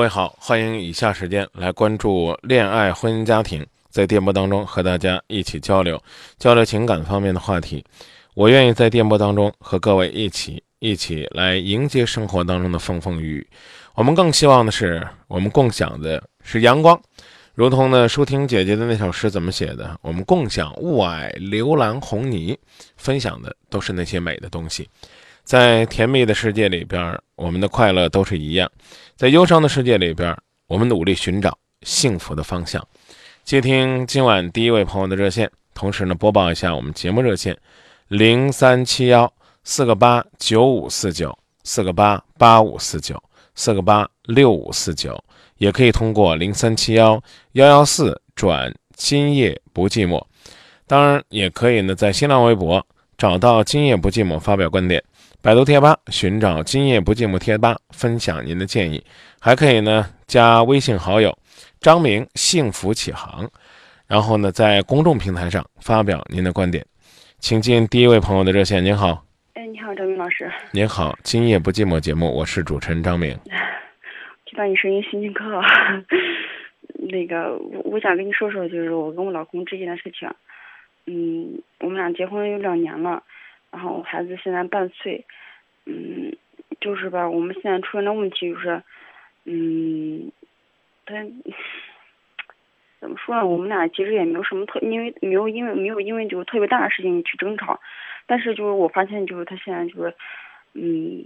各位好，欢迎以下时间来关注恋爱、婚姻、家庭，在电波当中和大家一起交流交流情感方面的话题。我愿意在电波当中和各位一起一起来迎接生活当中的风风雨雨。我们更希望的是，我们共享的是阳光，如同呢舒婷姐姐的那首诗怎么写的？我们共享雾霭、流岚、红泥，分享的都是那些美的东西。在甜蜜的世界里边，我们的快乐都是一样；在忧伤的世界里边，我们努力寻找幸福的方向。接听今晚第一位朋友的热线，同时呢播报一下我们节目热线：零三七幺四个八九五四九四个八八五四九四个八六五四九，也可以通过零三七幺幺幺四转今夜不寂寞。当然，也可以呢在新浪微博找到今夜不寂寞发表观点。百度贴吧寻找“今夜不寂寞”贴吧，分享您的建议，还可以呢加微信好友张明幸福启航，然后呢在公众平台上发表您的观点。请进第一位朋友的热线。您好，哎，你好，张明老师。您好，今夜不寂寞节目，我是主持人张明。听到你声音心情可好。那个，我我想跟你说说，就是我跟我老公之间的事情。嗯，我们俩结婚有两年了。然后孩子现在半岁，嗯，就是吧，我们现在出现的问题就是，嗯，他怎么说呢？我们俩其实也没有什么特，因为没有因为没有因为就是特别大的事情去争吵，但是就是我发现就是他现在就是，嗯，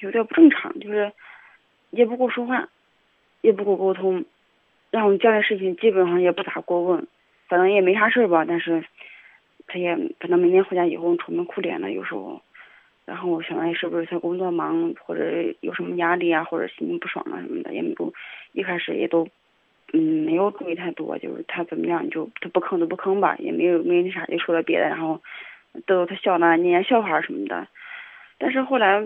有点不正常，就是也不跟我说话，也不跟我沟通，然后家里事情基本上也不咋过问，反正也没啥事儿吧，但是。他也反正每天回家以后愁眉苦脸的，有时候，然后我想着是不是他工作忙，或者有什么压力啊，或者心情不爽啊什么的，也没有，一开始也都，嗯，没有注意太多，就是他怎么样就他不吭就不吭吧，也没有没那啥就说了别的，然后逗逗他笑呢，念念笑话什么的。但是后来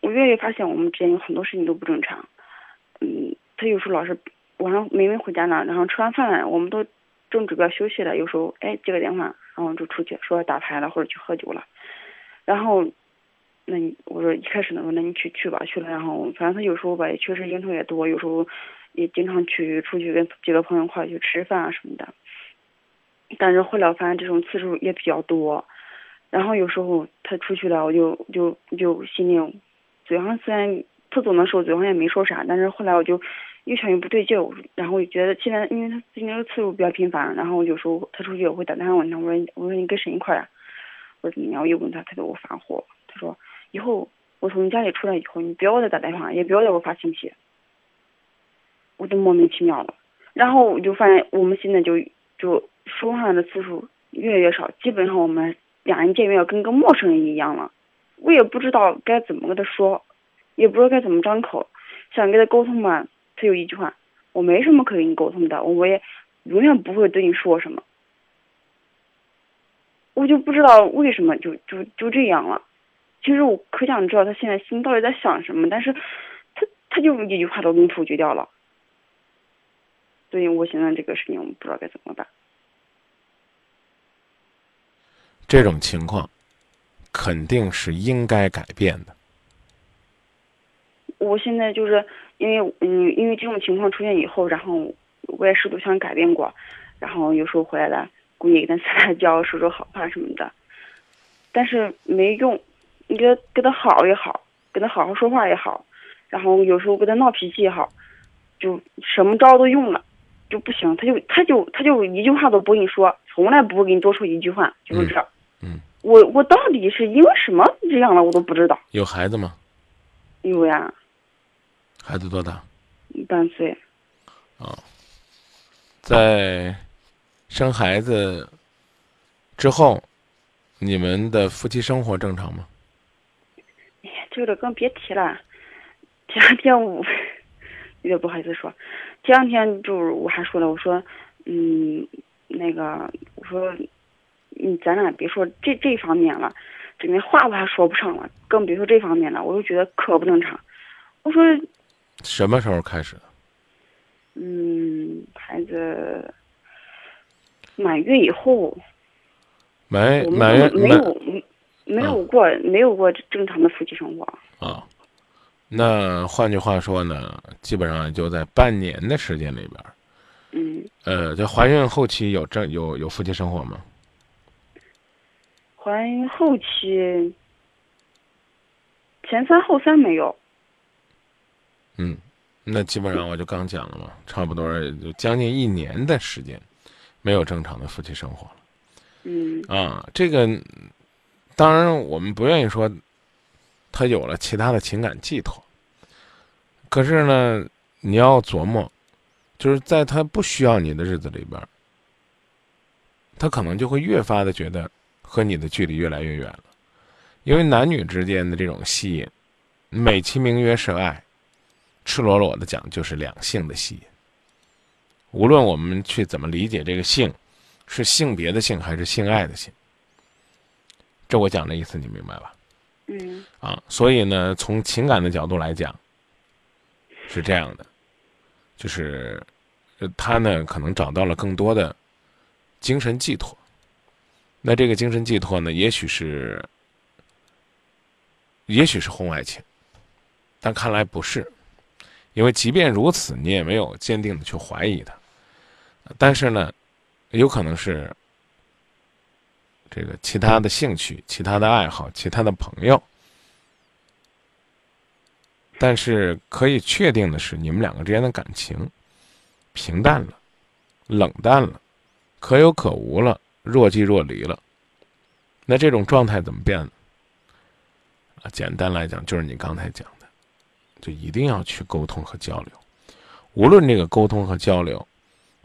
我越来越发现我们之间有很多事情都不正常，嗯，他有时候老是晚上明明回家呢，然后吃完饭我们都正准备休息了，有时候哎接个电话。然后就出去说打牌了或者去喝酒了，然后，那你我说一开始呢说那你去去吧去了，然后反正他有时候吧也确实应酬也多，有时候也经常去出去跟几个朋友一块去吃饭啊什么的。但是后来我发现这种次数也比较多，然后有时候他出去了，我就就就心里嘴上虽然他走的时候嘴上也没说啥，但是后来我就。越想越不对劲儿，然后我就觉得现在，因为他最近这个次数比较频繁，然后有时候他出去我会打电话问他，我说我说你跟谁一块儿啊？我说怎么样？我又问他，他给我发火，他说以后我从家里出来以后，你不要再打电话，也不要给我发信息。我都莫名其妙了，然后我就发现我们现在就就说话的次数越来越少，基本上我们俩人见面跟个陌生人一样了。我也不知道该怎么跟他说，也不知道该怎么张口，想跟他沟通吧。他有一句话，我没什么可跟你沟通的，我也永远不会对你说什么。我就不知道为什么就就就这样了。其实我可想知道他现在心到底在想什么，但是他他就一句话都给你否决掉了。所以我现在这个事情我不知道该怎么办。这种情况肯定是应该改变的。我现在就是。因为嗯，因为这种情况出现以后，然后我也试图想改变过，然后有时候回来了，故意跟他撒撒娇，说说好话什么的，但是没用。你跟他跟他好也好，跟他好好说话也好，然后有时候跟他闹脾气也好，就什么招都用了，就不行。他就他就他就一句话都不跟你说，从来不会给你多说一句话，就是这。嗯。我我到底是因为什么这样了，我都不知道。有孩子吗？有呀。孩子多大？一半岁。啊，在生孩子之后，你们的夫妻生活正常吗？哎呀，这个更别提了。前两天我 有点不好意思说，前两天就是我还说了，我说，嗯，那个，我说。嗯，咱俩别说这这方面了，这连话我还说不上了，更别说这方面了。我就觉得可不正常。我说，什么时候开始的？嗯，孩子满月以后。没满月没有没有过没有过正常的夫妻生活。啊，那换句话说呢，基本上就在半年的时间里边。嗯。呃，在怀孕后期有正有有夫妻生活吗？怀孕后期，前三后三没有。嗯，那基本上我就刚讲了嘛，差不多就将近一年的时间，没有正常的夫妻生活了。嗯。啊，这个当然我们不愿意说他有了其他的情感寄托，可是呢，你要琢磨，就是在他不需要你的日子里边，他可能就会越发的觉得。和你的距离越来越远了，因为男女之间的这种吸引，美其名曰是爱，赤裸裸的讲就是两性的吸引。无论我们去怎么理解这个性，是性别的性还是性爱的性，这我讲的意思你明白吧？嗯。啊，所以呢，从情感的角度来讲，是这样的，就是，他呢可能找到了更多的精神寄托。那这个精神寄托呢？也许是，也许是婚外情，但看来不是，因为即便如此，你也没有坚定的去怀疑他。但是呢，有可能是这个其他的兴趣、其他的爱好、其他的朋友。但是可以确定的是，你们两个之间的感情平淡了、冷淡了、可有可无了。若即若离了，那这种状态怎么变？啊，简单来讲，就是你刚才讲，就一定要去沟通和交流。无论这个沟通和交流，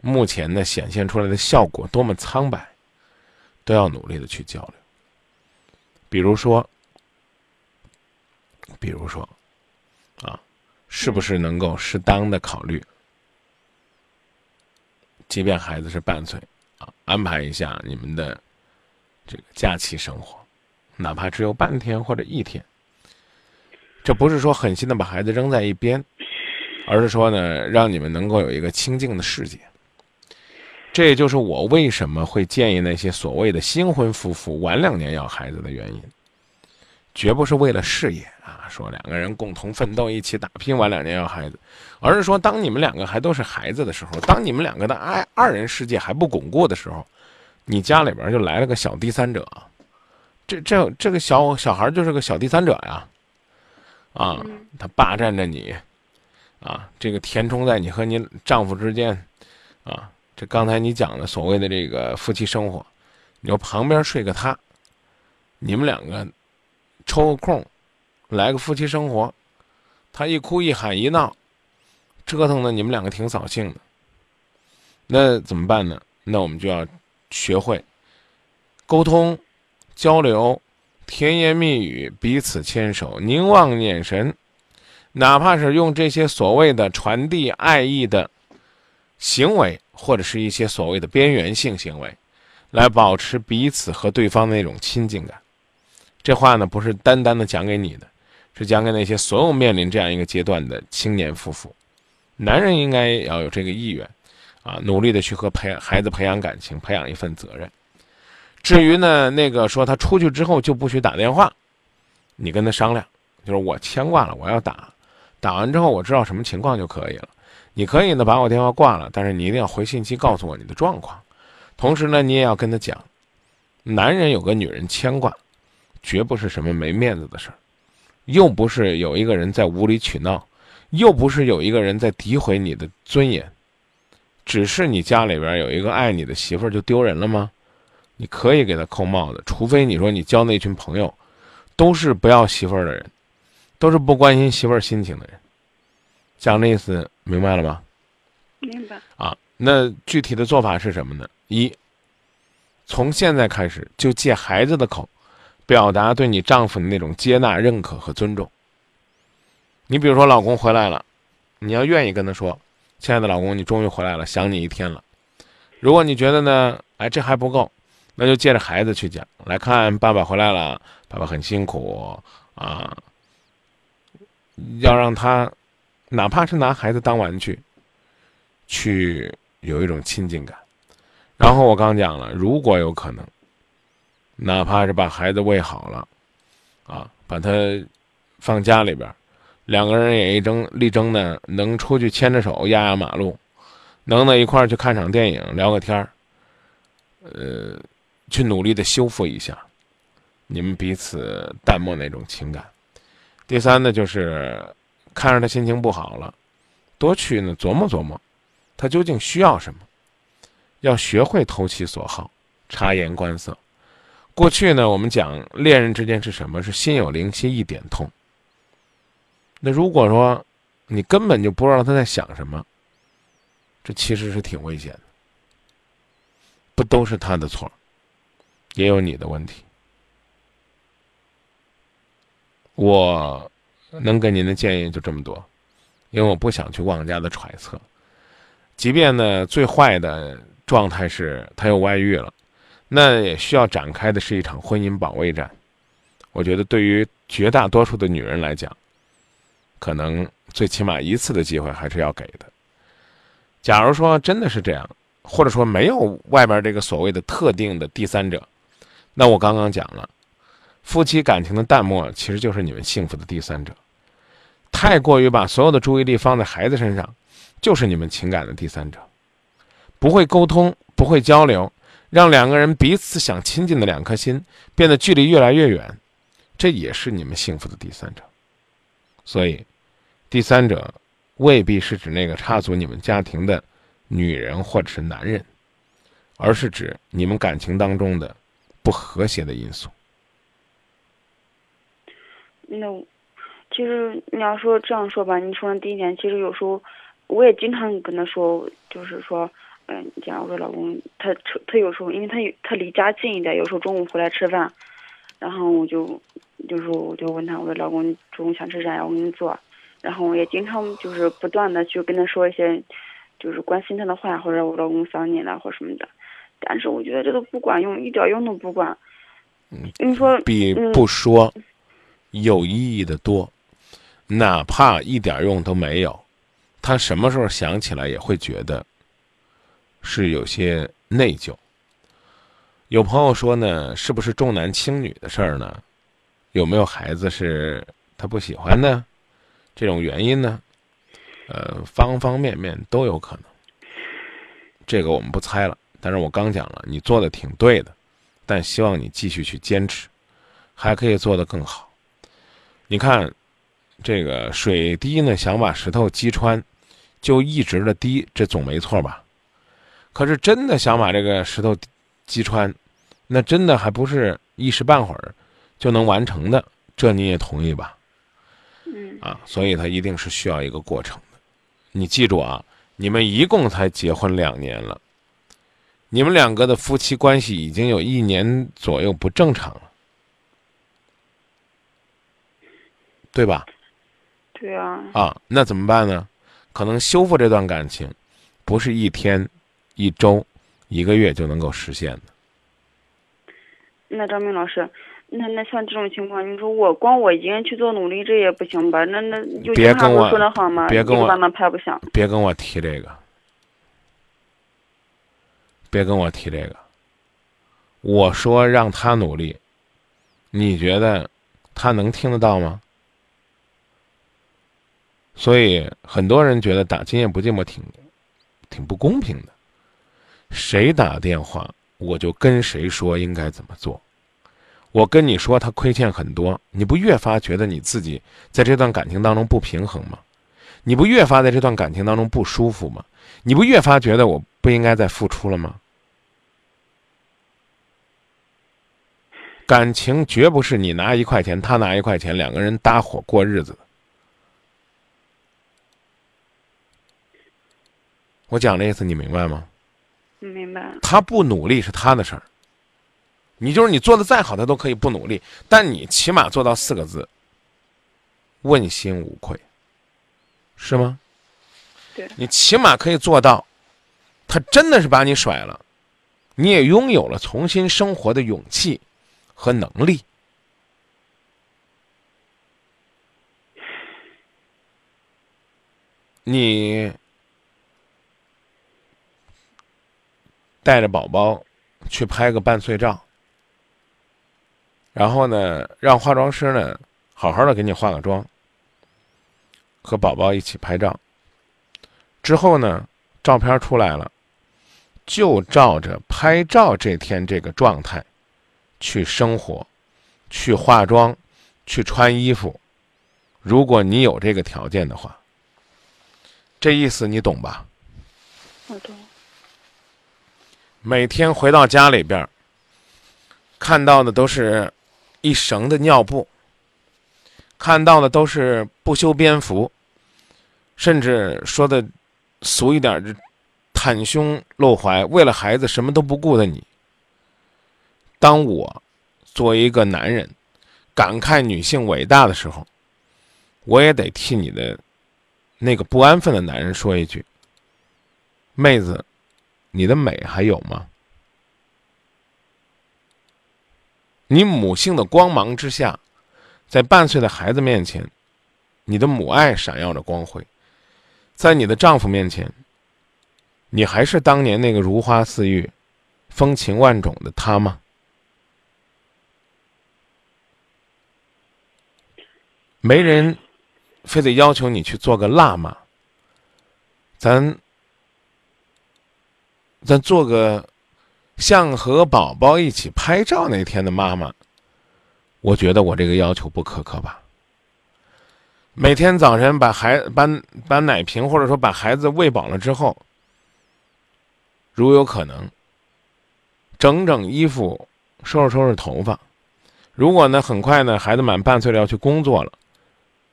目前呢显现出来的效果多么苍白，都要努力的去交流。比如说，比如说，啊，是不是能够适当的考虑，即便孩子是半岁。啊，安排一下你们的这个假期生活，哪怕只有半天或者一天。这不是说狠心的把孩子扔在一边，而是说呢，让你们能够有一个清静的世界。这也就是我为什么会建议那些所谓的新婚夫妇晚两年要孩子的原因，绝不是为了事业啊，说两个人共同奋斗、一起打拼晚两年要孩子。而是说，当你们两个还都是孩子的时候，当你们两个的爱二人世界还不巩固的时候，你家里边就来了个小第三者，这这这个小小孩就是个小第三者呀，啊，他霸占着你，啊，这个填充在你和你丈夫之间，啊，这刚才你讲的所谓的这个夫妻生活，你说旁边睡个他，你们两个抽个空来个夫妻生活，他一哭一喊一闹。折腾的你们两个挺扫兴的，那怎么办呢？那我们就要学会沟通、交流、甜言蜜语、彼此牵手、凝望眼神，哪怕是用这些所谓的传递爱意的行为，或者是一些所谓的边缘性行为，来保持彼此和对方的那种亲近感。这话呢，不是单单的讲给你的，是讲给那些所有面临这样一个阶段的青年夫妇。男人应该要有这个意愿，啊，努力的去和培孩子培养感情，培养一份责任。至于呢，那个说他出去之后就不许打电话，你跟他商量，就是我牵挂了，我要打，打完之后我知道什么情况就可以了。你可以呢把我电话挂了，但是你一定要回信息告诉我你的状况。同时呢，你也要跟他讲，男人有个女人牵挂，绝不是什么没面子的事儿，又不是有一个人在无理取闹。又不是有一个人在诋毁你的尊严，只是你家里边有一个爱你的媳妇儿就丢人了吗？你可以给他扣帽子，除非你说你交那群朋友都是不要媳妇儿的人，都是不关心媳妇儿心情的人。讲的意思明白了吗？明白。啊，那具体的做法是什么呢？一，从现在开始就借孩子的口，表达对你丈夫的那种接纳、认可和尊重。你比如说，老公回来了，你要愿意跟他说：“亲爱的老公，你终于回来了，想你一天了。”如果你觉得呢，哎，这还不够，那就借着孩子去讲，来看爸爸回来了，爸爸很辛苦啊，要让他。哪怕是拿孩子当玩具，去有一种亲近感。然后我刚讲了，如果有可能，哪怕是把孩子喂好了，啊，把他放家里边，两个人也一争力争呢，能出去牵着手压压马路，能在一块儿去看场电影聊个天儿，呃，去努力的修复一下你们彼此淡漠那种情感。第三呢，就是。看着他心情不好了，多去呢琢磨琢磨，他究竟需要什么？要学会投其所好，察言观色。过去呢，我们讲恋人之间是什么？是心有灵犀一点通。那如果说你根本就不知道他在想什么，这其实是挺危险的。不都是他的错，也有你的问题。我。能给您的建议就这么多，因为我不想去妄加的揣测。即便呢，最坏的状态是他有外遇了，那也需要展开的是一场婚姻保卫战。我觉得对于绝大多数的女人来讲，可能最起码一次的机会还是要给的。假如说真的是这样，或者说没有外边这个所谓的特定的第三者，那我刚刚讲了。夫妻感情的淡漠，其实就是你们幸福的第三者。太过于把所有的注意力放在孩子身上，就是你们情感的第三者。不会沟通，不会交流，让两个人彼此想亲近的两颗心变得距离越来越远，这也是你们幸福的第三者。所以，第三者未必是指那个插足你们家庭的女人或者是男人，而是指你们感情当中的不和谐的因素。那，其实你要说这样说吧，你说的第一点，其实有时候我也经常跟他说，就是说，嗯，假如说老公他他有时候，因为他他离家近一点，有时候中午回来吃饭，然后我就，就是我就问他，我说老公中午想吃啥呀？我给你做。然后我也经常就是不断的去跟他说一些，就是关心他的话，或者我老公想你了或什么的。但是我觉得这都不管用，一点用都不管。你说比不说。有意义的多，哪怕一点用都没有，他什么时候想起来也会觉得是有些内疚。有朋友说呢，是不是重男轻女的事儿呢？有没有孩子是他不喜欢呢？这种原因呢？呃，方方面面都有可能。这个我们不猜了。但是我刚讲了，你做的挺对的，但希望你继续去坚持，还可以做得更好。你看，这个水滴呢，想把石头击穿，就一直的滴，这总没错吧？可是真的想把这个石头击穿，那真的还不是一时半会儿就能完成的，这你也同意吧？嗯。啊，所以它一定是需要一个过程的。你记住啊，你们一共才结婚两年了，你们两个的夫妻关系已经有一年左右不正常了。对吧？对啊。啊，那怎么办呢？可能修复这段感情，不是一天、一周、一个月就能够实现的。那张明老师，那那像这种情况，你说我光我一个人去做努力，这也不行吧？那那就别跟我说的好吗？别跟我慢慢拍不响。别跟我提这个。别跟我提这个。我说让他努力，你觉得他能听得到吗？所以很多人觉得打今夜不寂寞挺，挺不公平的。谁打电话我就跟谁说应该怎么做。我跟你说他亏欠很多，你不越发觉得你自己在这段感情当中不平衡吗？你不越发在这段感情当中不舒服吗？你不越发觉得我不应该再付出了吗？感情绝不是你拿一块钱，他拿一块钱，两个人搭伙过日子的。我讲的意思你明白吗？明白。他不努力是他的事儿，你就是你做的再好，他都可以不努力，但你起码做到四个字：问心无愧，是吗？你起码可以做到，他真的是把你甩了，你也拥有了重新生活的勇气和能力。你。带着宝宝去拍个半岁照，然后呢，让化妆师呢好好的给你化个妆，和宝宝一起拍照。之后呢，照片出来了，就照着拍照这天这个状态去生活，去化妆，去穿衣服。如果你有这个条件的话，这意思你懂吧？我懂。每天回到家里边，看到的都是一绳的尿布，看到的都是不修边幅，甚至说的俗一点，袒胸露怀，为了孩子什么都不顾的你。当我作为一个男人感慨女性伟大的时候，我也得替你的那个不安分的男人说一句：妹子。你的美还有吗？你母性的光芒之下，在半岁的孩子面前，你的母爱闪耀着光辉；在你的丈夫面前，你还是当年那个如花似玉、风情万种的他吗？没人非得要求你去做个辣妈，咱。咱做个像和宝宝一起拍照那天的妈妈，我觉得我这个要求不苛刻吧？每天早晨把孩把把奶瓶或者说把孩子喂饱了之后，如有可能，整整衣服，收拾收拾头发。如果呢很快呢孩子满半岁了要去工作了，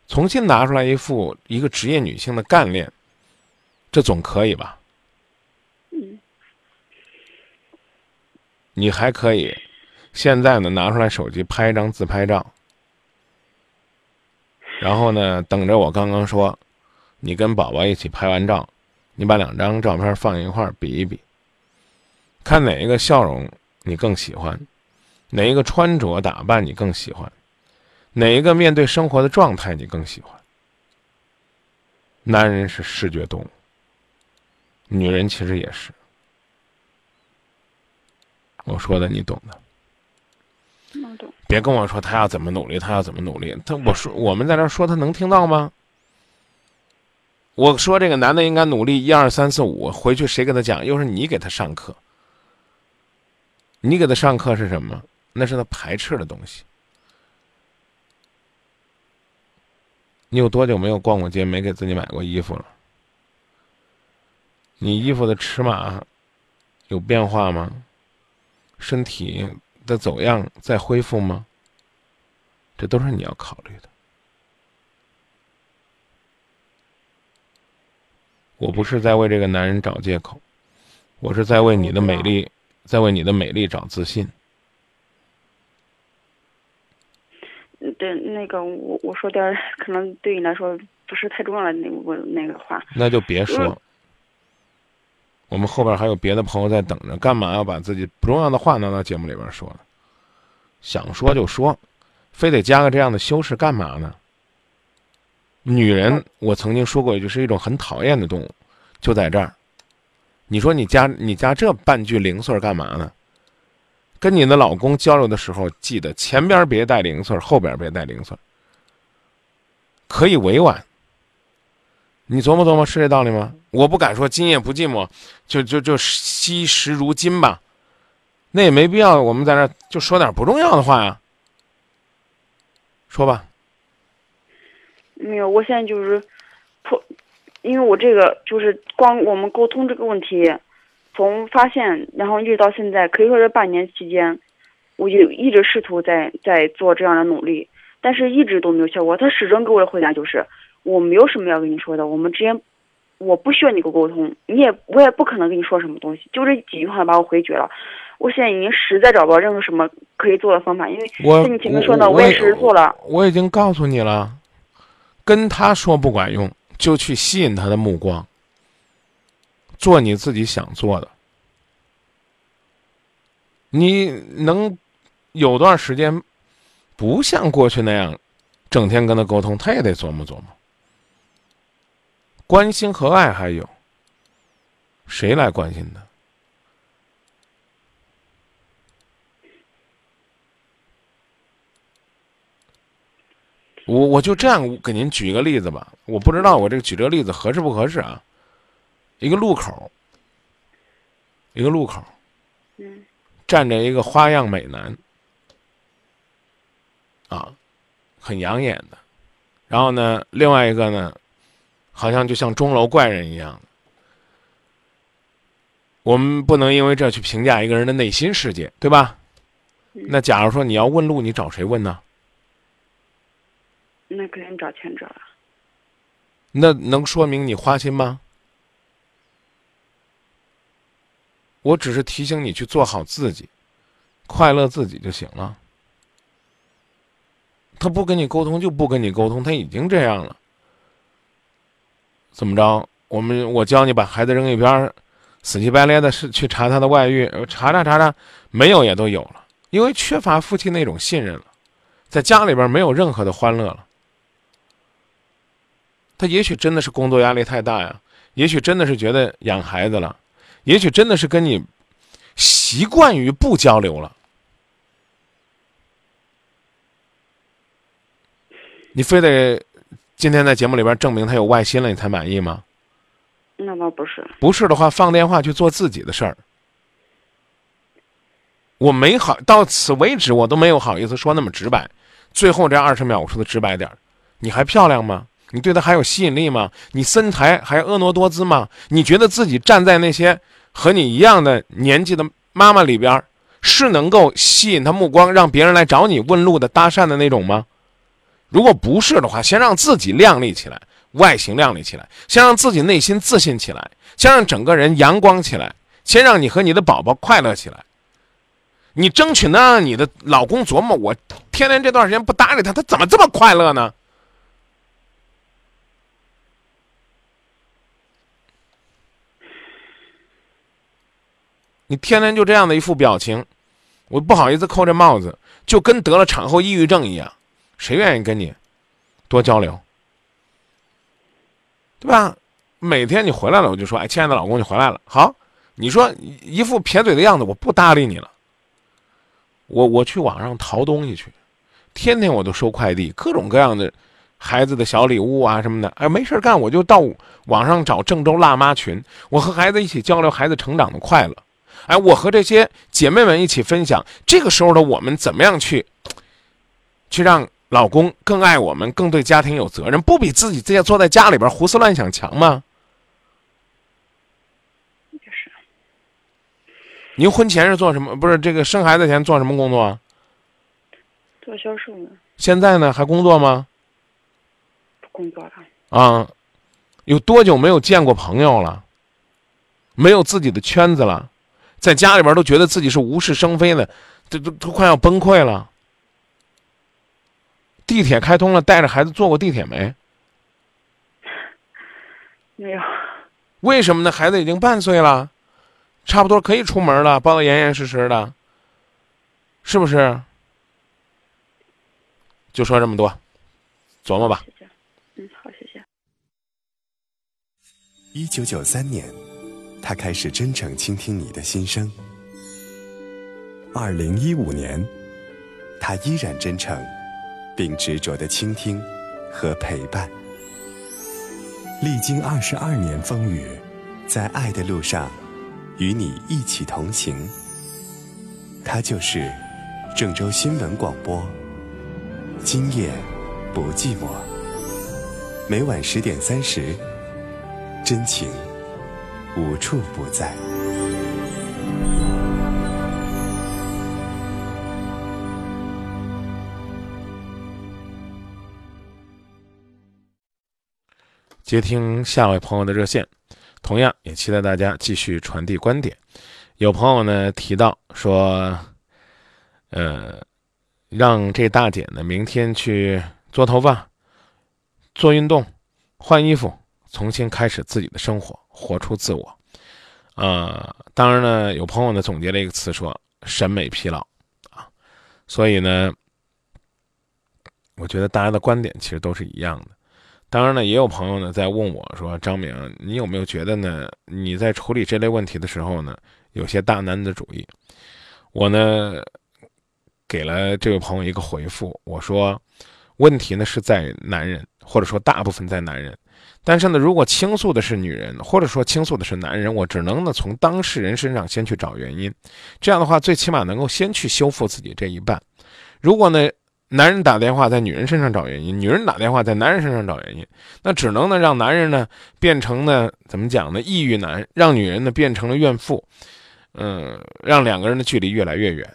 重新拿出来一副一个职业女性的干练，这总可以吧？你还可以，现在呢，拿出来手机拍一张自拍照，然后呢，等着我刚刚说，你跟宝宝一起拍完照，你把两张照片放一块比一比，看哪一个笑容你更喜欢，哪一个穿着打扮你更喜欢，哪一个面对生活的状态你更喜欢。男人是视觉动物，女人其实也是。我说的你懂的，别跟我说他要怎么努力，他要怎么努力。他我说我们在这说，他能听到吗？我说这个男的应该努力，一二三四五，回去谁给他讲？又是你给他上课。你给他上课是什么？那是他排斥的东西。你有多久没有逛过街，没给自己买过衣服了？你衣服的尺码有变化吗？身体的走样在恢复吗？这都是你要考虑的。我不是在为这个男人找借口，我是在为你的美丽，在为你的美丽找自信。对，那个我我说点可能对你来说不是太重要的那我那个话。那就别说。我们后边还有别的朋友在等着，干嘛要把自己不重要的话拿到节目里边说呢？想说就说，非得加个这样的修饰干嘛呢？女人，我曾经说过一句，是一种很讨厌的动物，就在这儿。你说你加你加这半句零碎干嘛呢？跟你的老公交流的时候，记得前边别带零碎，后边别带零碎，可以委婉。你琢磨琢磨，是这道理吗？我不敢说今夜不寂寞，就就就惜时如金吧，那也没必要。我们在那就说点不重要的话呀，说吧。没有，我现在就是破，因为我这个就是光我们沟通这个问题，从发现然后一直到现在，可以说这半年期间，我就一直试图在在做这样的努力，但是一直都没有效果。他始终给我的回答就是，我没有什么要跟你说的，我们之间我不需要你跟我沟通，你也我也不可能跟你说什么东西，就这几句话把我回绝了。我现在已经实在找不到任何什么可以做的方法，因为我像你前面说的，我我也是做了。我已经告诉你了，跟他说不管用，就去吸引他的目光，做你自己想做的。你能有段时间不像过去那样，整天跟他沟通，他也得琢磨琢磨。关心和爱还有，谁来关心他？我我就这样给您举一个例子吧，我不知道我这个举这个例子合适不合适啊。一个路口，一个路口嗯站着一个花样美男，啊，很养眼的。然后呢，另外一个呢，好像就像钟楼怪人一样的。我们不能因为这去评价一个人的内心世界，对吧？嗯那假如说你要问路，你找谁问呢？那肯定找前者了。那能说明你花心吗？我只是提醒你去做好自己，快乐自己就行了。他不跟你沟通就不跟你沟通，他已经这样了。怎么着？我们我教你把孩子扔一边儿，死乞白赖的是去查他的外遇，查查查查，没有也都有了，因为缺乏夫妻那种信任了，在家里边没有任何的欢乐了。他也许真的是工作压力太大呀，也许真的是觉得养孩子了，也许真的是跟你习惯于不交流了。你非得今天在节目里边证明他有外心了，你才满意吗？那倒不是，不是的话，放电话去做自己的事儿。我没好到此为止，我都没有好意思说那么直白。最后这二十秒，我说的直白点儿，你还漂亮吗？你对他还有吸引力吗？你身材还婀娜多姿吗？你觉得自己站在那些和你一样的年纪的妈妈里边，是能够吸引他目光，让别人来找你问路的搭讪的那种吗？如果不是的话，先让自己靓丽起来，外形靓丽起来，先让自己内心自信起来，先让整个人阳光起来，先让你和你的宝宝快乐起来。你争取能让你的老公琢磨，我天天这段时间不搭理他，他怎么这么快乐呢？你天天就这样的一副表情，我不好意思扣这帽子，就跟得了产后抑郁症一样，谁愿意跟你多交流？对吧？每天你回来了，我就说，哎，亲爱的老公，你回来了。好，你说一副撇嘴的样子，我不搭理你了。我我去网上淘东西去，天天我都收快递，各种各样的孩子的小礼物啊什么的。哎，没事干，我就到网上找郑州辣妈群，我和孩子一起交流孩子成长的快乐。哎，我和这些姐妹们一起分享，这个时候的我们怎么样去，去让老公更爱我们，更对家庭有责任，不比自己这样坐在家里边胡思乱想强吗？就是。您婚前是做什么？不是这个生孩子前做什么工作啊？做销售呢，现在呢还工作吗？不工作了。啊，有多久没有见过朋友了？没有自己的圈子了，在家里边都觉得自己是无事生非的，这都都快要崩溃了。地铁开通了，带着孩子坐过地铁没？没有，为什么呢？孩子已经半岁了，差不多可以出门了，包得严严实实的，是不是？就说这么多，琢磨吧。谢谢。嗯，好，谢谢。一九九三年，他开始真诚倾听你的心声。二零一五年，他依然真诚，并执着的倾听和陪伴。历经二十二年风雨，在爱的路上，与你一起同行。他就是郑州新闻广播。今夜不寂寞。每晚十点三十，真情无处不在。接听下位朋友的热线，同样也期待大家继续传递观点。有朋友呢提到说，呃，让这大姐呢明天去做头发、做运动、换衣服，重新开始自己的生活，活出自我。呃，当然呢，有朋友呢总结了一个词说审美疲劳啊，所以呢，我觉得大家的观点其实都是一样的。当然呢，也有朋友呢在问我说：“张明，你有没有觉得呢？你在处理这类问题的时候呢，有些大男子主义？”我呢给了这位朋友一个回复，我说：“问题呢是在男人，或者说大部分在男人。但是呢，如果倾诉的是女人，或者说倾诉的是男人，我只能呢从当事人身上先去找原因。这样的话，最起码能够先去修复自己这一半。如果呢？”男人打电话在女人身上找原因，女人打电话在男人身上找原因，那只能呢让男人呢变成呢怎么讲呢抑郁男，让女人呢变成了怨妇，嗯，让两个人的距离越来越远，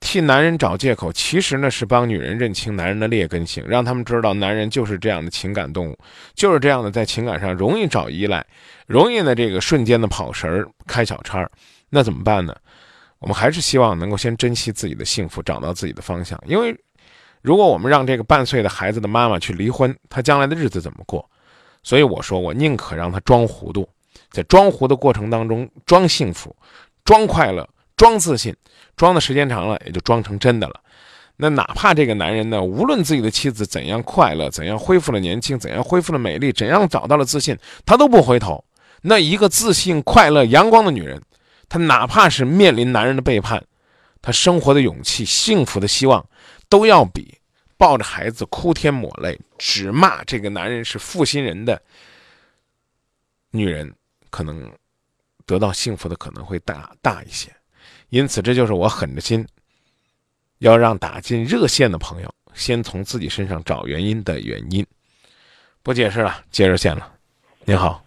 替男人找借口，其实呢是帮女人认清男人的劣根性，让他们知道男人就是这样的情感动物，就是这样的在情感上容易找依赖，容易呢这个瞬间的跑神儿开小差儿，那怎么办呢？我们还是希望能够先珍惜自己的幸福，找到自己的方向，因为。如果我们让这个半岁的孩子的妈妈去离婚，他将来的日子怎么过？所以我说，我宁可让他装糊涂，在装糊的过程当中装幸福、装快乐、装自信，装的时间长了，也就装成真的了。那哪怕这个男人呢，无论自己的妻子怎样快乐、怎样恢复了年轻、怎样恢复了美丽、怎样找到了自信，他都不回头。那一个自信、快乐、阳光的女人，她哪怕是面临男人的背叛，她生活的勇气、幸福的希望。都要比抱着孩子哭天抹泪，只骂这个男人是负心人的女人，可能得到幸福的可能会大大一些。因此，这就是我狠着心要让打进热线的朋友先从自己身上找原因的原因。不解释了，接热线了。您好，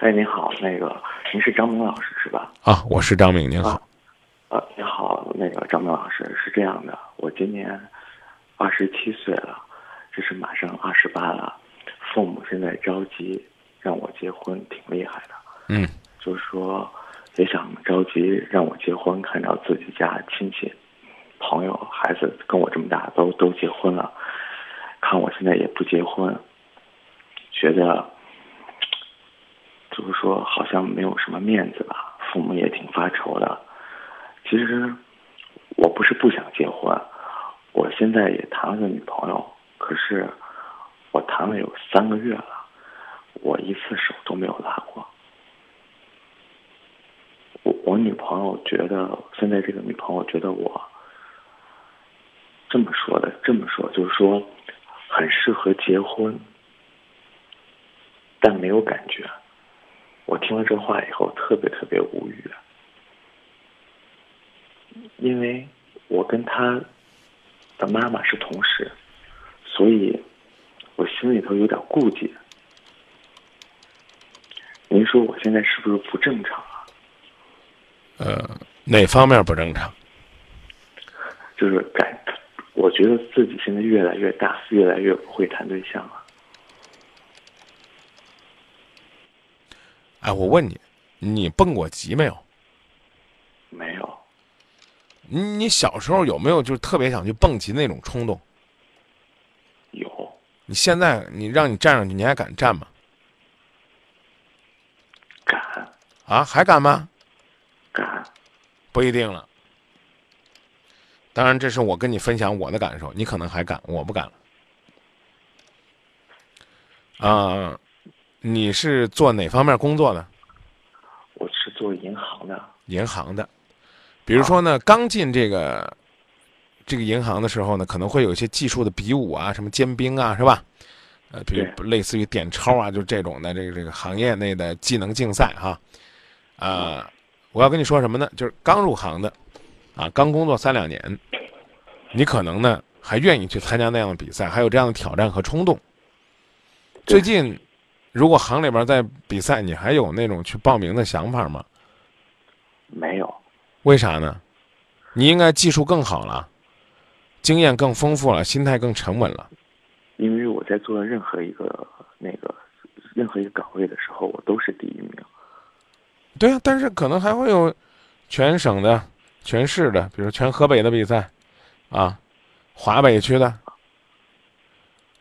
哎，您好，那个您是张明老师是吧？啊，我是张明，您好。呃，你好，那个张明老师是这样的，我今年二十七岁了，这是马上二十八了，父母现在着急让我结婚，挺厉害的。嗯，就是说也想着急让我结婚，看到自己家亲戚、朋友、孩子跟我这么大都都结婚了，看我现在也不结婚，觉得就是说好像没有什么面子吧，父母也挺发愁的。其实我不是不想结婚，我现在也谈了个女朋友，可是我谈了有三个月了，我一次手都没有拉过。我我女朋友觉得现在这个女朋友觉得我这么说的，这么说就是说很适合结婚，但没有感觉。我听了这话以后，特别特别无语。因为我跟他的妈妈是同事，所以我心里头有点顾忌。您说我现在是不是不正常啊？呃，哪方面不正常？就是感，我觉得自己现在越来越大，越来越不会谈对象了。哎，我问你，你蹦过极没有？没有。你你小时候有没有就是特别想去蹦极那种冲动？有。你现在你让你站上去，你还敢站吗？敢。啊，还敢吗？敢。不一定了。当然，这是我跟你分享我的感受，你可能还敢，我不敢了。啊，你是做哪方面工作的？我是做银行的。银行的。比如说呢，刚进这个这个银行的时候呢，可能会有一些技术的比武啊，什么尖兵啊，是吧？呃，比如类似于点钞啊，就这种的这个这个行业内的技能竞赛哈。啊，我要跟你说什么呢？就是刚入行的，啊，刚工作三两年，你可能呢还愿意去参加那样的比赛，还有这样的挑战和冲动。最近，如果行里边在比赛，你还有那种去报名的想法吗？没有。为啥呢？你应该技术更好了，经验更丰富了，心态更沉稳了。因为我在做任何一个那个任何一个岗位的时候，我都是第一名。对啊，但是可能还会有全省的、全市的，比如全河北的比赛，啊，华北区的。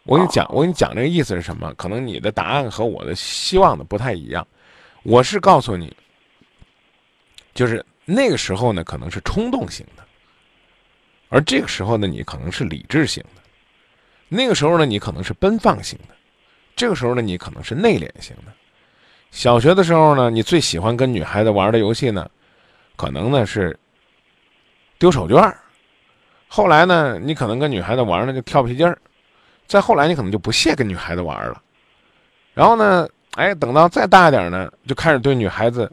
我跟你讲，我跟你讲这个意思是什么？可能你的答案和我的希望的不太一样。我是告诉你，就是那个时候呢，可能是冲动型的，而这个时候呢，你可能是理智型的。那个时候呢，你可能是奔放型的；这个时候呢，你可能是内敛型的。小学的时候呢，你最喜欢跟女孩子玩的游戏呢，可能呢是丢手绢后来呢，你可能跟女孩子玩呢就跳皮筋儿。再后来，你可能就不屑跟女孩子玩了。然后呢，哎，等到再大一点呢，就开始对女孩子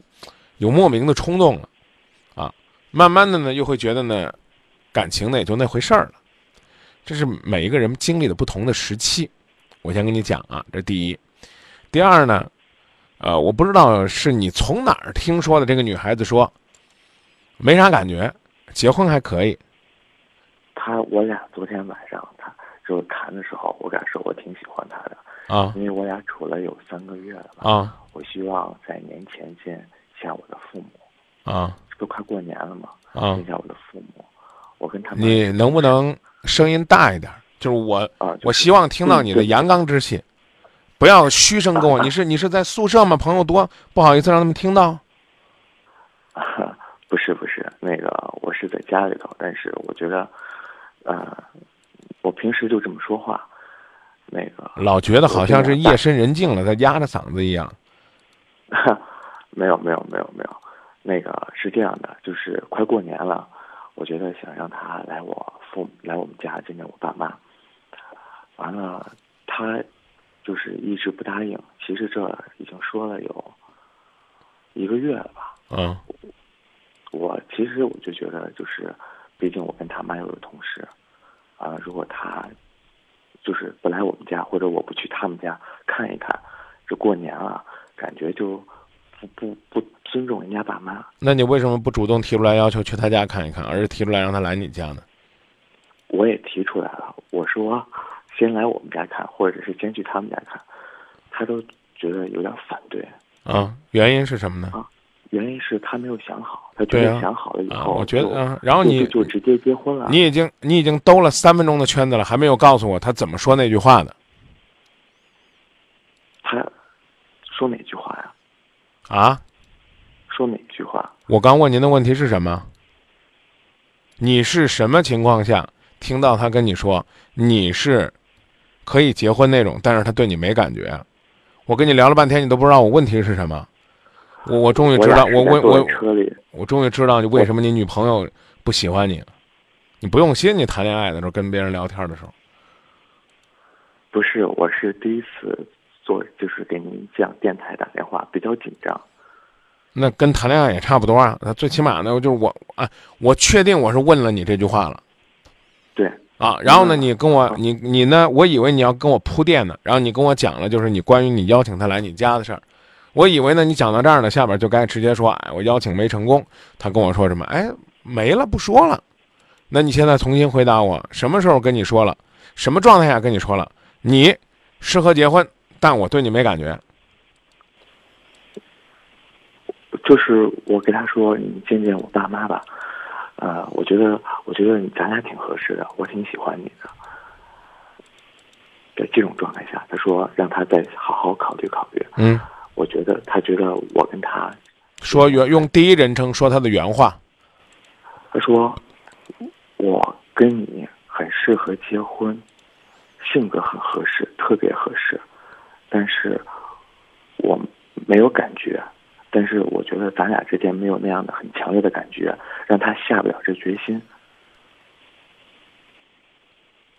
有莫名的冲动了，慢慢的呢，又会觉得呢，感情呢也就那回事儿了。这是每一个人经历的不同的时期。我先跟你讲啊，这第一。第二呢，呃，我不知道是你从哪儿听说的，这个女孩子说没啥感觉，结婚还可以。他，我俩昨天晚上他。就谈的时候，我敢说，我挺喜欢他的啊，因为我俩处了有三个月了吧啊。我希望在年前见见我的父母啊，这不快过年了嘛？啊，见下我的父母，我跟他们。你能不能声音大一点？就是我啊，我希望听到你的阳刚之气，不要虚声跟我。你是你是在宿舍吗？朋友多，不好意思让他们听到。不是不是，那个我是在家里头，但是我觉得，呃。我平时就这么说话，那个老觉得好像是 夜深人静了，他压着嗓子一样。没有没有没有没有，那个是这样的，就是快过年了，我觉得想让他来我父母来我们家见见我爸妈。完了，他就是一直不答应。其实这已经说了有一个月了吧。嗯。我其实我就觉得，就是毕竟我跟他妈又是同事。啊，如果他就是不来我们家，或者我不去他们家看一看，这过年了，感觉就不不不尊重人家爸妈。那你为什么不主动提出来要求去他家看一看，而是提出来让他来你家呢？我也提出来了，我说先来我们家看，或者是先去他们家看，他都觉得有点反对。啊，原因是什么呢？啊。原因是他没有想好，他觉得想好了以后，我觉得啊，然后你就直接结婚了。你已经你已经兜了三分钟的圈子了，还没有告诉我他怎么说那句话的。他说哪句话呀？啊？说哪句话？我刚问您的问题是什么？你是什么情况下听到他跟你说你是可以结婚那种，但是他对你没感觉？我跟你聊了半天，你都不知道我问题是什么？我我终于知道，我我我我终于知道你为什么你女朋友不喜欢你，你不用心，你谈恋爱的时候跟别人聊天的时候。不是，我是第一次做，就是给您这样电台打电话，比较紧张。那跟谈恋爱也差不多啊，那最起码呢，就是我啊，我确定我是问了你这句话了。对。啊，然后呢，你跟我你你呢，我以为你要跟我铺垫呢，然后你跟我讲了，就是你关于你邀请他来你家的事儿。我以为呢，你讲到这儿呢，下边就该直接说，哎，我邀请没成功。他跟我说什么？哎，没了，不说了。那你现在重新回答我，什么时候跟你说了？什么状态下跟你说了？你适合结婚，但我对你没感觉。就是我给他说，你见见我爸妈吧。呃，我觉得，我觉得咱俩挺合适的，我挺喜欢你的。在这种状态下，他说让他再好好考虑考虑。嗯。我觉得他觉得我跟他说原用第一人称说他的原话。他说：“我跟你很适合结婚，性格很合适，特别合适。但是我没有感觉，但是我觉得咱俩之间没有那样的很强烈的感觉，让他下不了这决心。”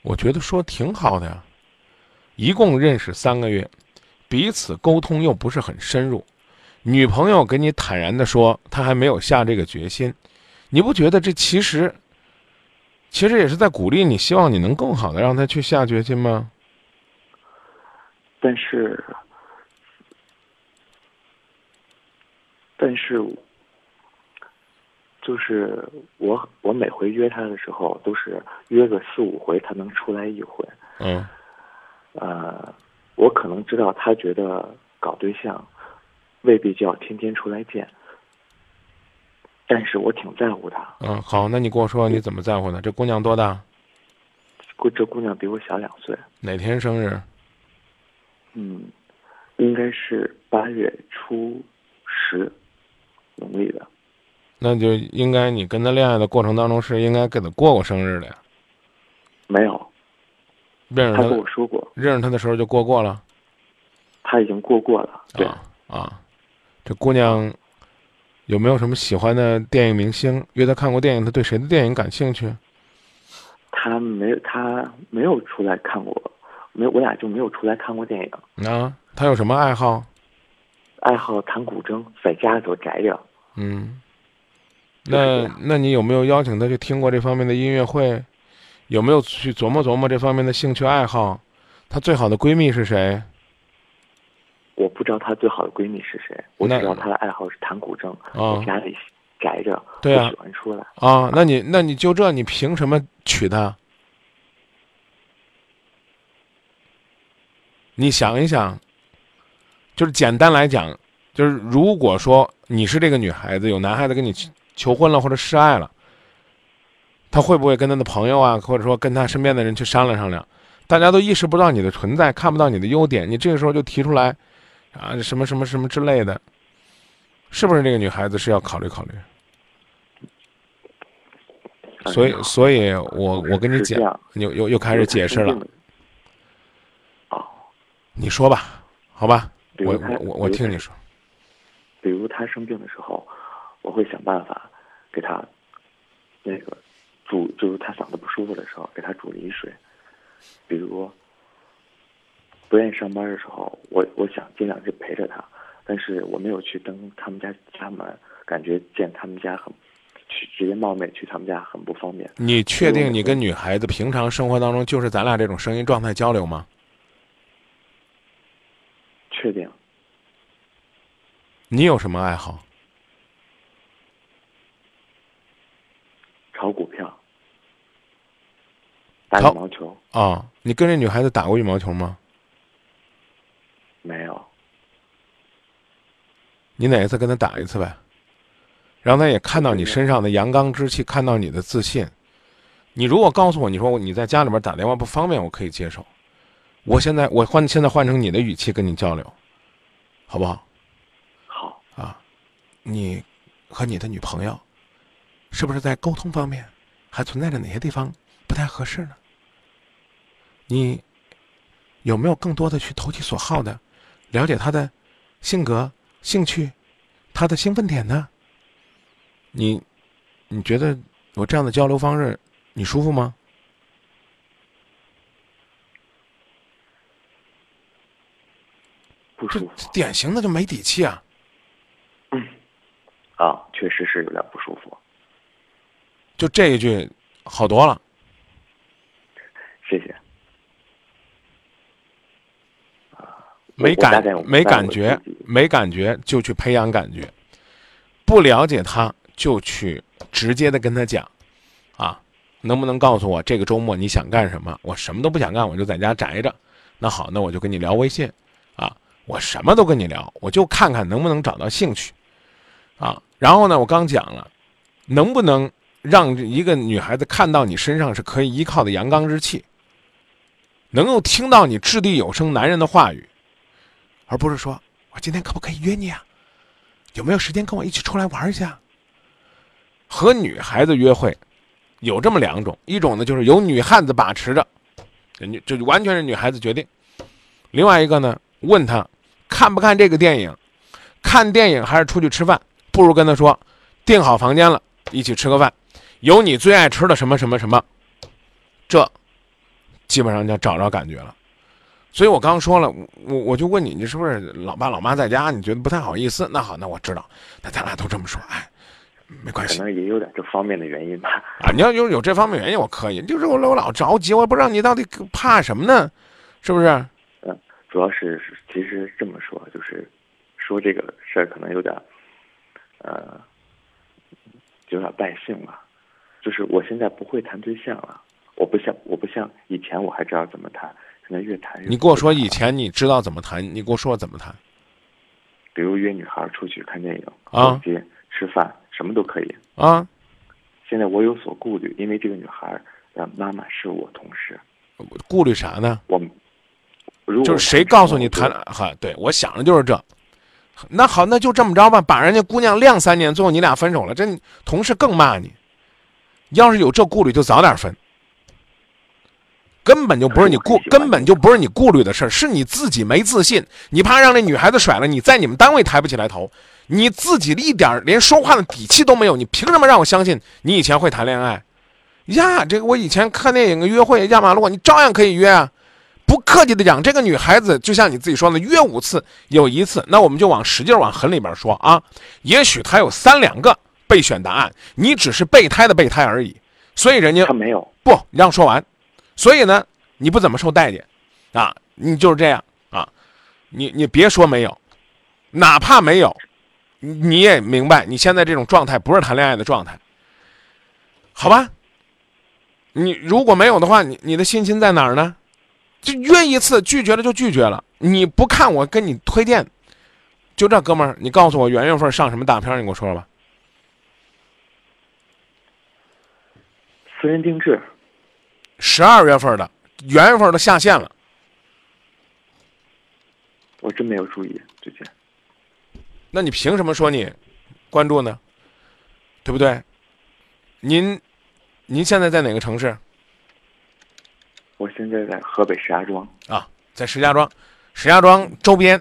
我觉得说挺好的呀，一共认识三个月。彼此沟通又不是很深入，女朋友跟你坦然的说，她还没有下这个决心，你不觉得这其实，其实也是在鼓励你，希望你能更好的让她去下决心吗？但是，但是，就是我我每回约他的时候，都是约个四五回，他能出来一回。嗯，呃。我可能知道他觉得搞对象，未必就要天天出来见。但是我挺在乎他。嗯，好，那你跟我说你怎么在乎呢？这姑娘多大？姑这姑娘比我小两岁。哪天生日？嗯，应该是八月初十，农历的。那就应该你跟他恋爱的过程当中是应该给他过过生日的呀。没有，认识她她跟我说过，认识他的时候就过过了。他已经过过了。对，啊啊，这姑娘有没有什么喜欢的电影明星？约她看过电影，她对谁的电影感兴趣？她没有，她没有出来看过，没有，我俩就没有出来看过电影。啊，他有什么爱好？爱好弹古筝，在家里头宅着。嗯，那那你有没有邀请他去听过这方面的音乐会？有没有去琢磨琢磨这方面的兴趣爱好？她最好的闺蜜是谁？我不知道她最好的闺蜜是谁，我只知道她的爱好是弹古筝，啊在家里宅着，对啊不喜欢出来。啊，那你那你就这，你凭什么娶她？你想一想，就是简单来讲，就是如果说你是这个女孩子，有男孩子跟你求求婚了或者示爱了，他会不会跟他的朋友啊，或者说跟他身边的人去商量商量？大家都意识不到你的存在，看不到你的优点，你这个时候就提出来，啊，什么什么什么之类的，是不是这个女孩子是要考虑考虑？所以，所以我我跟你讲又又又开始解释了，。哦，你说吧，好吧，我我我听你说，比如他生病的时候，我会想办法给他那个煮，就是他嗓子不舒服的时候，给他煮梨水。比如不愿意上班的时候，我我想尽量去陪着他，但是我没有去登他们家家门，感觉见他们家很去直接冒昧去他们家很不方便。你确定你跟女孩子平常生活当中就是咱俩这种声音状态交流吗？确定你有什么爱好？炒股票、打羽毛球啊，你跟这女孩子打过羽毛球吗？没有，你哪一次跟她打一次呗，让她也看到你身上的阳刚之气，看到你的自信。你如果告诉我，你说你在家里面打电话不方便，我可以接受。我现在我换现在换成你的语气跟你交流，好不好？好，啊，你和你的女朋友是不是在沟通方面还存在着哪些地方不太合适呢？你有没有更多的去投其所好的了解她的性格、兴趣、她的兴奋点呢？你你觉得我这样的交流方式你舒服吗？不舒服典型的就没底气啊！嗯啊，确实是有点不舒服。就这一句好多了。谢谢。没感没感觉，没感觉就去培养感觉，不了解他就去直接的跟他讲，啊，能不能告诉我这个周末你想干什么？我什么都不想干，我就在家宅着。那好，那我就跟你聊微信，啊，我什么都跟你聊，我就看看能不能找到兴趣，啊，然后呢，我刚讲了，能不能让一个女孩子看到你身上是可以依靠的阳刚之气，能够听到你掷地有声男人的话语。而不是说我今天可不可以约你啊？有没有时间跟我一起出来玩一下？和女孩子约会有这么两种，一种呢就是由女汉子把持着，人家这就完全是女孩子决定；另外一个呢，问她看不看这个电影，看电影还是出去吃饭？不如跟他说订好房间了，一起吃个饭，有你最爱吃的什么什么什么，这基本上就找着感觉了。所以我刚说了，我我就问你，你是不是老爸老妈在家？你觉得不太好意思？那好，那我知道，那咱俩都这么说，哎，没关系可能也有点这方面的原因吧。啊。你要有有这方面原因，我可以。就是我我老着急，我也不知道你到底怕什么呢？是不是？主要是其实这么说，就是说这个事儿可能有点，呃，有点败兴了。就是我现在不会谈对象了，我不像我不像以前我还知道怎么谈，现在越谈越。你跟我说以前你知道怎么谈，你跟我说怎么谈。比如约女孩出去看电影、啊逛街、吃饭，什么都可以。啊，现在我有所顾虑，因为这个女孩的妈妈是我同事，顾虑啥呢？我如果就是谁告诉你谈哈？对我想的就是这。那好，那就这么着吧，把人家姑娘晾三年，最后你俩分手了，这同事更骂你。要是有这顾虑，就早点分。根本就不是你顾根本就不是你顾虑的事儿，是你自己没自信，你怕让那女孩子甩了，你在你们单位抬不起来头，你自己一点连说话的底气都没有，你凭什么让我相信你以前会谈恋爱？呀，这个我以前看电影约会压马路，你照样可以约啊。不客气的讲，这个女孩子就像你自己说的，约五次有一次，那我们就往使劲往狠里边说啊。也许她有三两个备选答案，你只是备胎的备胎而已。所以人家他没有，不，你让说完。所以呢，你不怎么受待见，啊，你就是这样啊，你你别说没有，哪怕没有，你你也明白，你现在这种状态不是谈恋爱的状态，好吧？你如果没有的话，你你的心情在哪儿呢？就约一次，拒绝了就拒绝了。你不看我跟你推荐，就这哥们儿，你告诉我元月份上什么大片儿？你给我说说吧。私人定制，十二月份的，元月份的下线了。我真没有注意最近。那你凭什么说你关注呢？对不对？您您现在在哪个城市我现在在河北石家庄，啊？在石家庄，石家庄周边，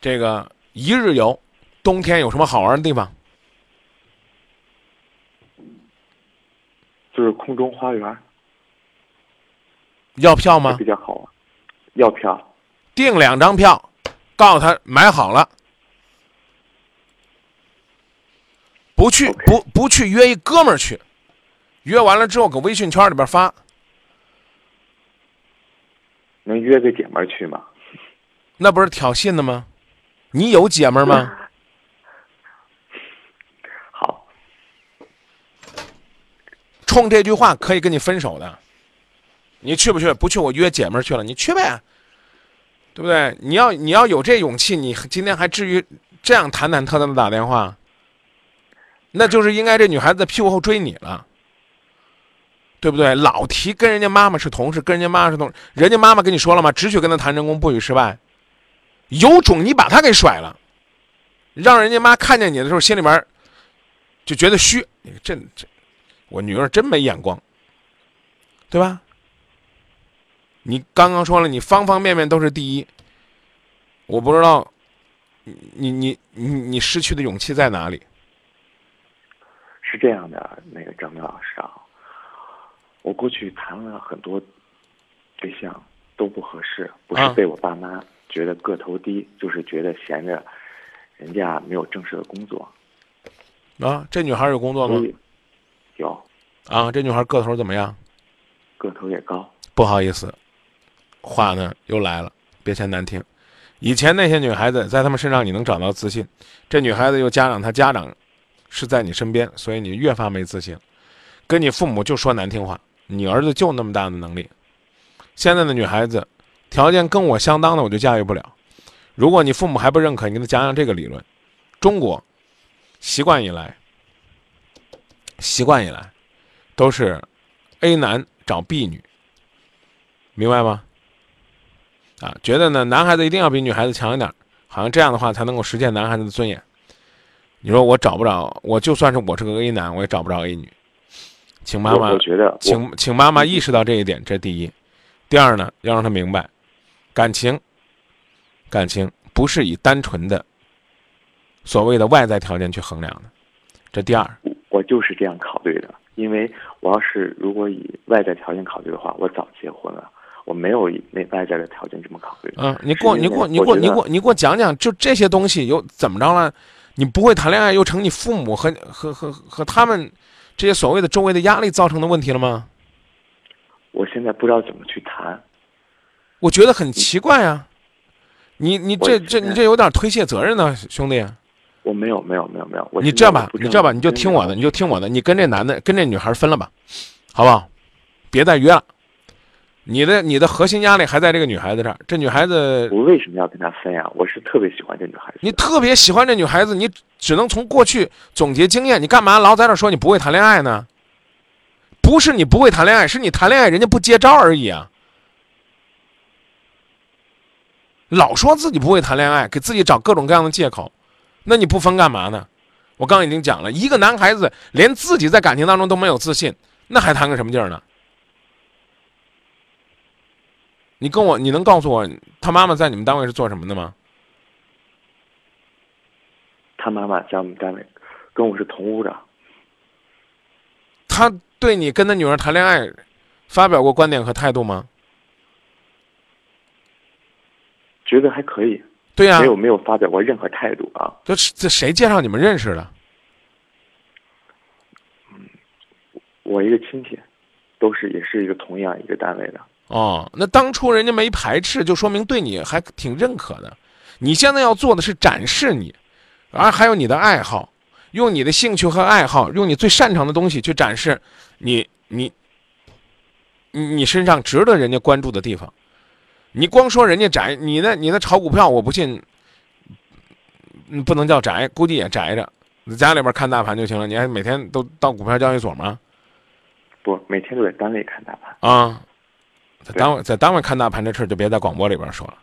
这个一日游，冬天有什么好玩的地方？就是空中花园，要票吗比？较好玩。要票，订两张票，告诉他买好了，不去不不去约一哥们儿去，约完了之后搁微信圈里边发，能约个姐们儿去吗？那不是挑衅的吗？你有姐们儿吗？好，冲这句话可以跟你分手的。你去不去？不去，我约姐们儿去了，你去呗，对不对？你要你要有这勇气，你今天还至于这样忐忐忑忑的打电话？那就是应该这女孩子在屁股后追你了，对不对？老提跟人家妈妈是同事，跟人家妈妈是同，人家妈妈跟你说了吗？只许跟他谈成功，不许失败。有种你把他给甩了，让人家妈看见你的时候心里边就觉得虚。你这这，我女儿真没眼光，对吧？你刚刚说了，你方方面面都是第一，我不知道你你你你你失去的勇气在哪里？是这样的，那个张明老师啊，我过去谈了很多对象都不合适，不是啊被我爸妈觉得个头低，就是觉得闲着，人家没有正式的工作，啊，这女孩有工作吗有啊，这女孩个头怎么样？个头也高，不好意思，话呢又来了，别嫌难听。以前那些女孩子在他们身上你能找到自信，这女孩子又加上她家长是在你身边，所以你越发没自信。跟你父母就说难听话，你儿子就那么大的能力。现在的女孩子条件跟我相当的，我就驾驭不了。如果你父母还不认可，你给他讲讲这个理论。中国习惯以来，习惯以来都是 A 男找 B 女，明白吗？啊，觉得呢，男孩子一定要比女孩子强一点，好像这样的话才能够实现男孩子的尊严。你说我找不着，我就算是我是个 A 男，我也找不着 A 女。请妈妈我我觉得我请请妈妈意识到这一点，这第一。第二呢，要让她明白，感情，感情不是以单纯的所谓的外在条件去衡量的，这第二。我就是这样考虑的，因为我要是如果以外在条件考虑的话，我早结婚了。我没有以那外在的条件这么考虑。嗯，你给我，你给我，你给我，你给我，你给我讲讲，就这些东西又怎么着了？你不会谈恋爱，又成你父母和和和和他们这些所谓的周围的压力造成的问题了吗？我现在不知道怎么去谈。我觉得很奇怪啊！你你这这你这有点推卸责任呢，兄弟。我没有，没有，没有，没有。我你这样吧，你这样吧，你就听我的，你就听我的，你跟这男的跟这女孩分了吧，好不好？别再约了，你的你的核心压力还在这个女孩子这儿。这女孩子，我为什么要跟她分呀？我是特别喜欢这女孩子。你特别喜欢这女孩子，你只能从过去总结经验。你干嘛老在这说你不会谈恋爱呢？不是你不会谈恋爱，是你谈恋爱人家不接招而已啊。老说自己不会谈恋爱，给自己找各种各样的借口，那你不分干嘛呢？我刚已经讲了，一个男孩子连自己在感情当中都没有自信，那还谈个什么劲儿呢？你跟我，你能告诉我他妈妈在你们单位是做什么的吗？他妈妈在我们单位跟我是同屋的。他对你跟他女儿谈恋爱发表过观点和态度吗？觉得还可以。对呀、没有没有发表过任何态度啊。这是这谁介绍你们认识的？我一个亲戚，都是也是一个同样一个单位的。哦，那当初人家没排斥，就说明对你还挺认可的。你现在要做的是展示你，而还有你的爱好，用你的兴趣和爱好，用你最擅长的东西去展示你你你你身上值得人家关注的地方。你光说人家宅，你那你那炒股票，我不信，嗯，不能叫宅，估计也宅着，家里边看大盘就行了。你还每天都到股票交易所吗？不，每天都在单位看大盘。啊，在单位在单位看大盘这事儿就别在广播里边说了。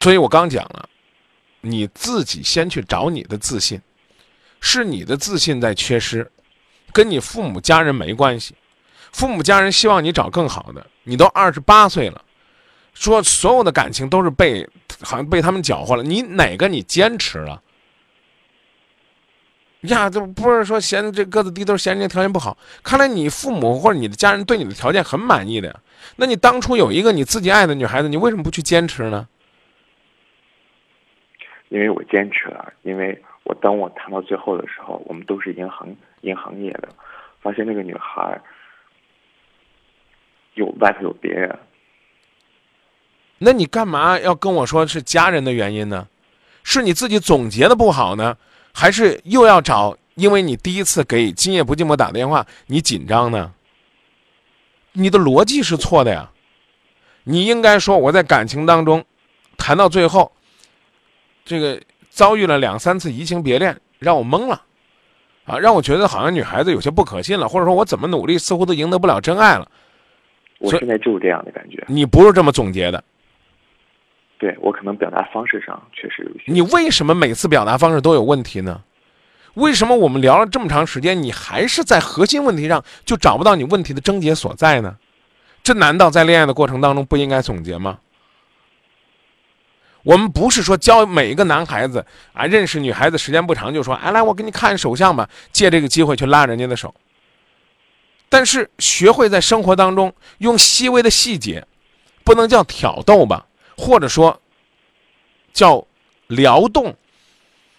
所以我刚讲了，你自己先去找你的自信，是你的自信在缺失，跟你父母家人没关系。父母家人希望你找更好的，你都二十八岁了，说所有的感情都是被好像被他们搅和了，你哪个你坚持了？呀，这不是说嫌这个子低，都是嫌人家条件不好。看来你父母或者你的家人对你的条件很满意的呀。那你当初有一个你自己爱的女孩子，你为什么不去坚持呢？因为我坚持了，因为我当我谈到最后的时候，我们都是银行银行业的，发现那个女孩有外头有别人，那你干嘛要跟我说是家人的原因呢？是你自己总结的不好呢，还是又要找？因为你第一次给今夜不寂寞打电话，你紧张呢？你的逻辑是错的呀。你应该说我在感情当中谈到最后，这个遭遇了两三次移情别恋，让我懵了，啊，让我觉得好像女孩子有些不可信了，或者说我怎么努力似乎都赢得不了真爱了。我现在就是这样的感觉。你不是这么总结的。对我可能表达方式上确实有些。你为什么每次表达方式都有问题呢？为什么我们聊了这么长时间，你还是在核心问题上就找不到你问题的症结所在呢？这难道在恋爱的过程当中不应该总结吗？我们不是说教每一个男孩子啊，认识女孩子时间不长就说，哎，来我给你看手相吧，借这个机会去拉人家的手。但是学会在生活当中用细微的细节，不能叫挑逗吧，或者说叫撩动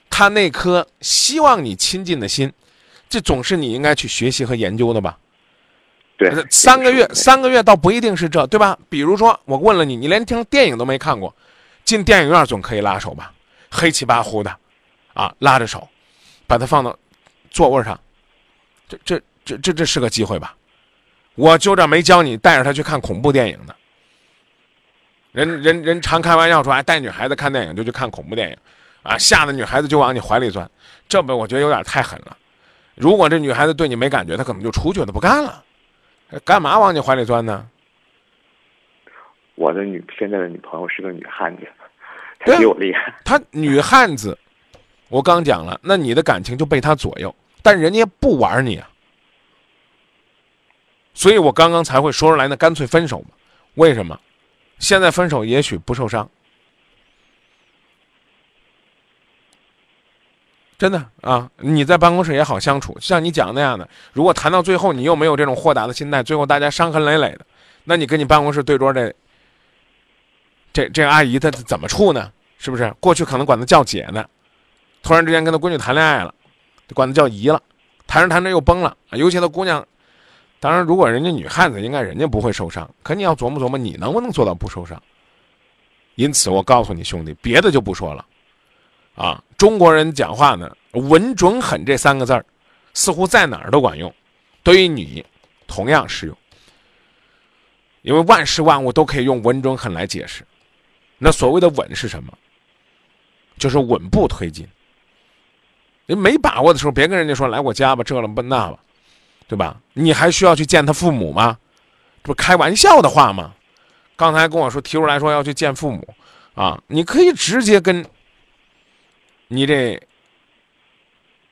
他那颗希望你亲近的心，这总是你应该去学习和研究的吧。对呃三个月，三个月倒不一定是这，对吧？比如说，我问了你，你连听电影都没看过，进电影院总可以拉手吧？黑漆八糊的，啊，拉着手，把它放到座位上，这这这这这是个机会吧？我就这没教你带着他去看恐怖电影的。人人人常开玩笑说，哎，带女孩子看电影就去看恐怖电影，啊，吓得女孩子就往你怀里钻，这不我觉得有点太狠了。如果这女孩子对你没感觉，她可能就出去了，她不干了。干嘛往你怀里钻呢？我的女现在的女朋友是个女汉子，她比我厉害。她女汉子，我刚讲了，那你的感情就被她左右，但人家不玩你啊，所以我刚刚才会说出来，那干脆分手吧。为什么？现在分手也许不受伤，真的啊！你在办公室也好相处，像你讲那样的，如果谈到最后你又没有这种豁达的心态，最后大家伤痕累累的，那你跟你办公室对桌这这这阿姨她怎么处呢？是不是？过去可能管她叫姐呢，突然之间跟她闺女谈恋爱了，管她叫姨了，谈着谈着又崩了。尤其她姑娘，当然如果人家女汉子，应该人家不会受伤，可你要琢磨琢磨，你能不能做到不受伤？因此，我告诉你兄弟，别的就不说了，啊，中国人讲话呢，稳准狠这三个字儿，似乎在哪儿都管用，对于你同样适用，因为万事万物都可以用稳准狠来解释。那所谓的稳是什么？就是稳步推进。你没把握的时候，别跟人家说来我家吧，这了不那吧，对吧？你还需要去见他父母吗？这不开玩笑的话吗？刚才跟我说提出来说要去见父母，啊，你可以直接跟你这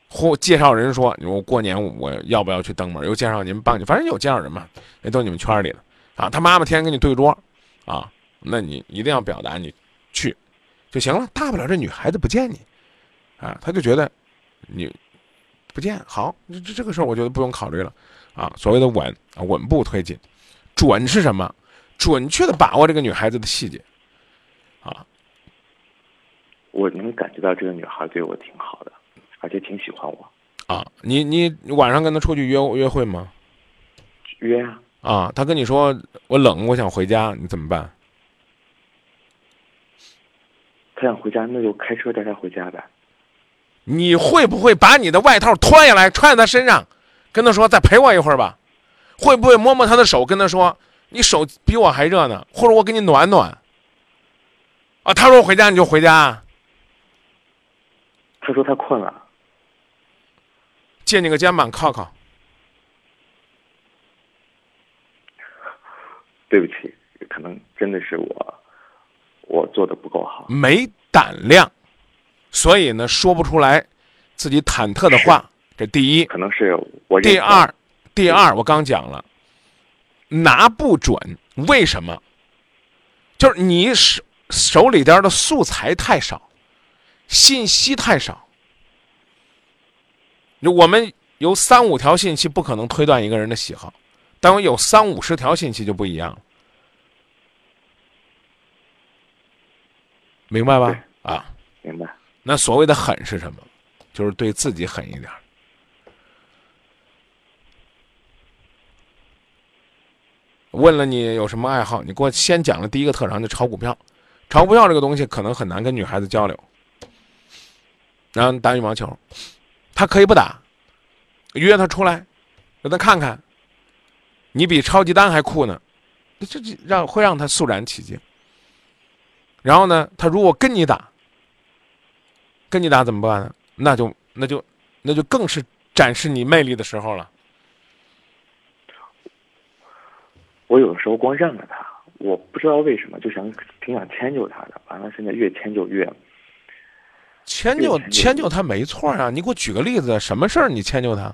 或介绍人说，我过年我要不要去登门？又介绍您帮你，反正有介绍人嘛，那都你们圈里的啊。他妈妈天天跟你对桌，啊，那你一定要表达你去就行了，大不了这女孩子不见你，啊，他就觉得。你不见好，这这这个事儿，我觉得不用考虑了，啊，所谓的稳啊，稳步推进，准是什么？准确的把握这个女孩子的细节，啊，我能感觉到这个女孩对我挺好的，而且挺喜欢我。啊，你你晚上跟她出去约约会吗？约啊。啊，她跟你说我冷，我想回家，你怎么办？她想回家，那就开车带她回家呗。你会不会把你的外套脱下来穿在他身上，跟他说再陪我一会儿吧？会不会摸摸他的手，跟他说你手比我还热呢？或者我给你暖暖？啊，他说回家你就回家。他说他困了，借你个肩膀靠靠。对不起，可能真的是我，我做的不够好，没胆量。所以呢，说不出来自己忐忑的话。这第一，可能是我。第二，第二，我刚讲了，拿不准，为什么？就是你手手里边的素材太少，信息太少。我们有三五条信息不可能推断一个人的喜好，但我有三五十条信息就不一样了，明白吧？啊，明白。那所谓的狠是什么？就是对自己狠一点。问了你有什么爱好，你给我先讲了第一个特长，就炒股票。炒股票这个东西可能很难跟女孩子交流。然后打羽毛球，他可以不打，约他出来，让他看看，你比超级丹还酷呢，这这让会让他肃然起敬。然后呢，他如果跟你打。跟你打怎么办呢？那就那就那就更是展示你魅力的时候了。我有的时候光让着他，我不知道为什么就想挺想迁就他的。完了，现在越迁就越迁就迁就他没错啊！你给我举个例子，什么事儿你迁就他？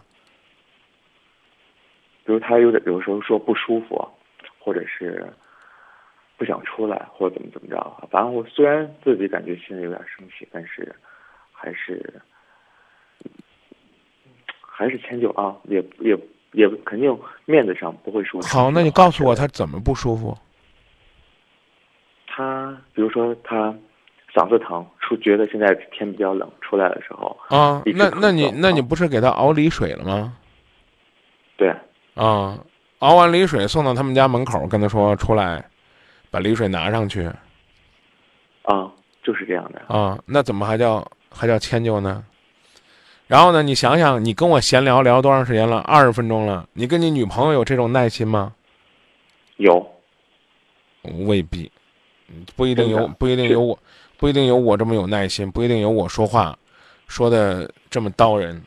比如他有点有时候说不舒服，或者是不想出来，或者怎么怎么着。反正我虽然自己感觉心里有点生气，但是。还是还是迁就啊，也也也肯定面子上不会说。好，那你告诉我他怎么不舒服？他比如说他嗓子疼，出觉得现在天比较冷，出来的时候啊，那那你那你不是给他熬梨水了吗？对啊，熬完梨水送到他们家门口，跟他说出来，把梨水拿上去。啊，就是这样的啊，那怎么还叫？还叫迁就呢，然后呢？你想想，你跟我闲聊聊多长时间了？二十分钟了。你跟你女朋友有这种耐心吗？有，未必，不一定有，不一定有我，不一定有我这么有耐心，不一定有我说话说的这么刀人。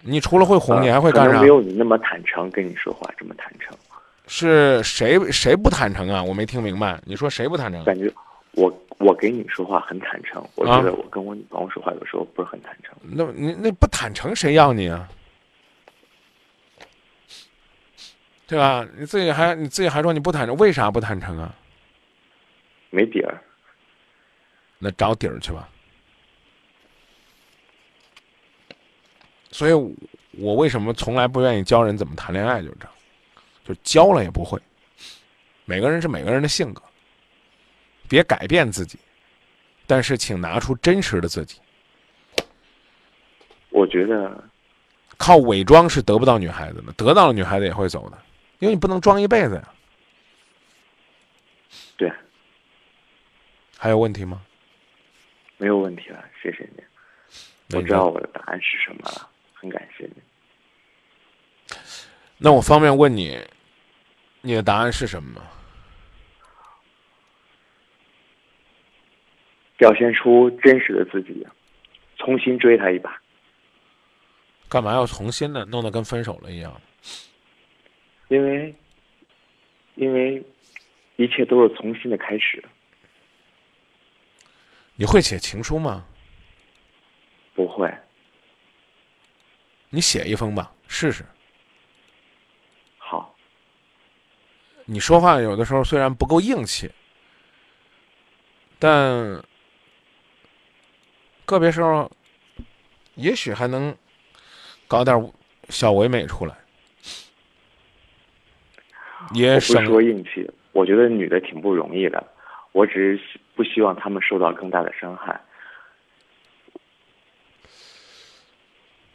你除了会哄，你还会干啥？没有你那么坦诚，跟你说话这么坦诚。是谁谁不坦诚啊？我没听明白。你说谁不坦诚？感觉我。我给你说话很坦诚，我觉得我跟我女朋友说话有时候不是很坦诚。那你那不坦诚谁要你啊？对吧？你自己还你自己还说你不坦诚，为啥不坦诚啊？没底儿。那找底儿去吧。所以我为什么从来不愿意教人怎么谈恋爱，就是这样，就教了也不会。每个人是每个人的性格。别改变自己，但是请拿出真实的自己。我觉得靠伪装是得不到女孩子的，得到了女孩子也会走的，因为你不能装一辈子呀。对。还有问题吗？没有问题了，谢谢你。我知道我的答案是什么了，很感谢你。那我方便问你，你的答案是什么吗？表现出真实的自己，重新追他一把。干嘛要重新呢？弄得跟分手了一样。因为，因为一切都是重新的开始。你会写情书吗？不会。你写一封吧，试试。好。你说话有的时候虽然不够硬气，但个别时候也许还能搞点小唯美出来。也不是说硬气，我觉得女的挺不容易的，我只是不希望她们受到更大的伤害。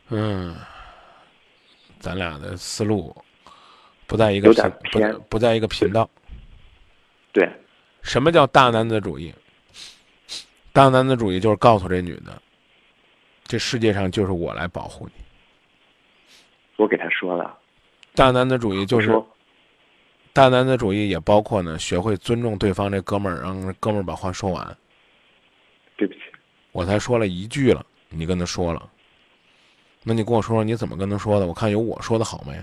嗯，咱俩的思路不在一个频，不不在一个频道。对，什么叫大男子主义？大男子主义就是告诉这女的，这世界上就是我来保护你。我给他说了。大男子主义就是。大男子主义也包括呢，学会尊重对方这哥们儿，让哥们儿把话说完。对不起，我才说了一句了，你跟他说了，那你跟我说说你怎么跟他说的？我看有我说的好没？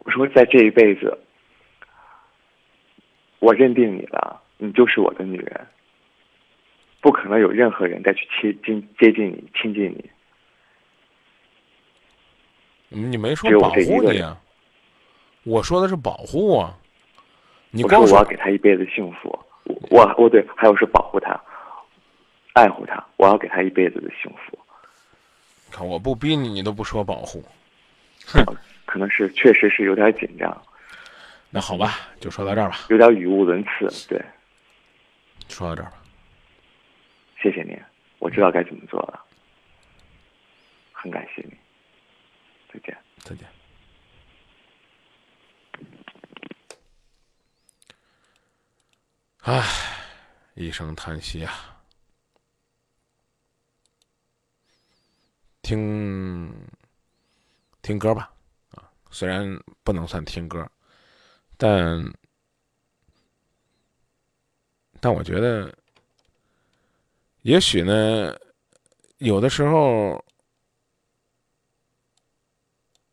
我说在这一辈子，我认定你了，你就是我的女人，不可能有任何人再去接近、接近你、亲近你。你没说保护你啊？我说的是保护啊。你我说我要给他一辈子幸福，我我对，还有是保护他，爱护他，我要给他一辈子的幸福。看我不逼你，你都不说保护，哼，可能是确实是有点紧张。那好吧，就说到这儿吧。有点语无伦次，对。说到这儿吧。谢谢您，我知道该怎么做了，很感谢你。再见，再见。唉，一声叹息啊！听听歌吧，啊，虽然不能算听歌，但但我觉得，也许呢，有的时候。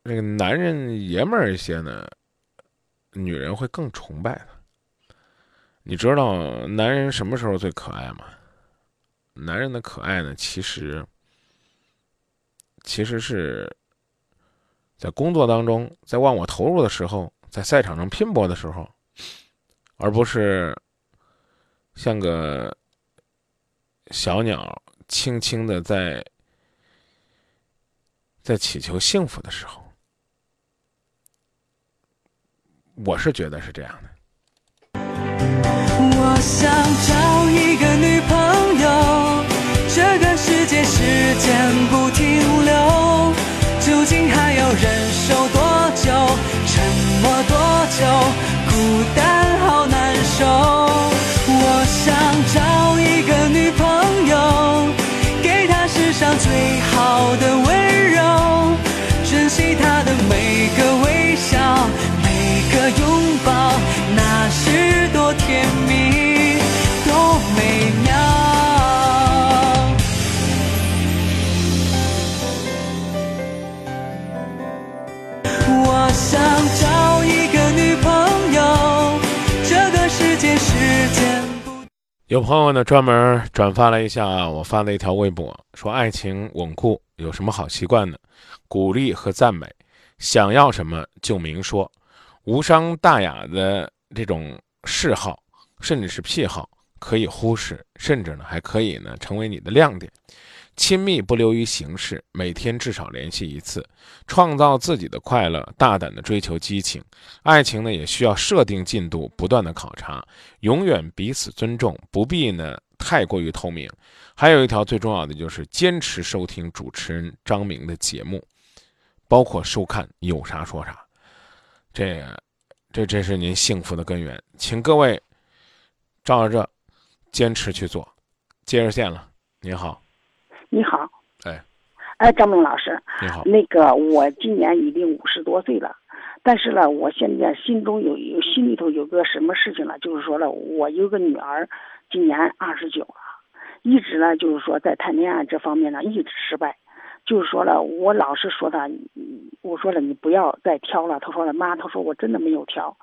这个男人爷们儿一些呢，女人会更崇拜他。你知道男人什么时候最可爱吗？男人的可爱呢，其实其实是在工作当中，在忘我投入的时候，在赛场上拼搏的时候，而不是像个小鸟轻轻的在在祈求幸福的时候。我是觉得是这样的。我想找一个女朋友，这个世界时间不有朋友呢，专门转发了一下我发的一条微博，说爱情稳固有什么好习惯呢？鼓励和赞美，想要什么就明说。无伤大雅的这种嗜好，甚至是癖好，可以忽视，甚至呢还可以呢成为你的亮点。亲密不流于形式，每天至少联系一次，创造自己的快乐，大胆的追求激情。爱情呢也需要设定进度，不断的考察，永远彼此尊重，不必呢太过于透明。还有一条最重要的就是坚持收听主持人张明的节目，包括收看有啥说啥。这，这这是您幸福的根源，请各位照着这坚持去做。接着线了，您好，你好，哎，哎，张明老师，你好，那个我今年已经五十多岁了，但是呢，我现在心中有有心里头有个什么事情呢？就是说了，我有个女儿，今年二十九了，一直呢就是说在谈恋爱这方面呢一直失败，就是说了，我老是说他，嗯我说了你不要再挑了，他说了妈，他说我真的没有挑，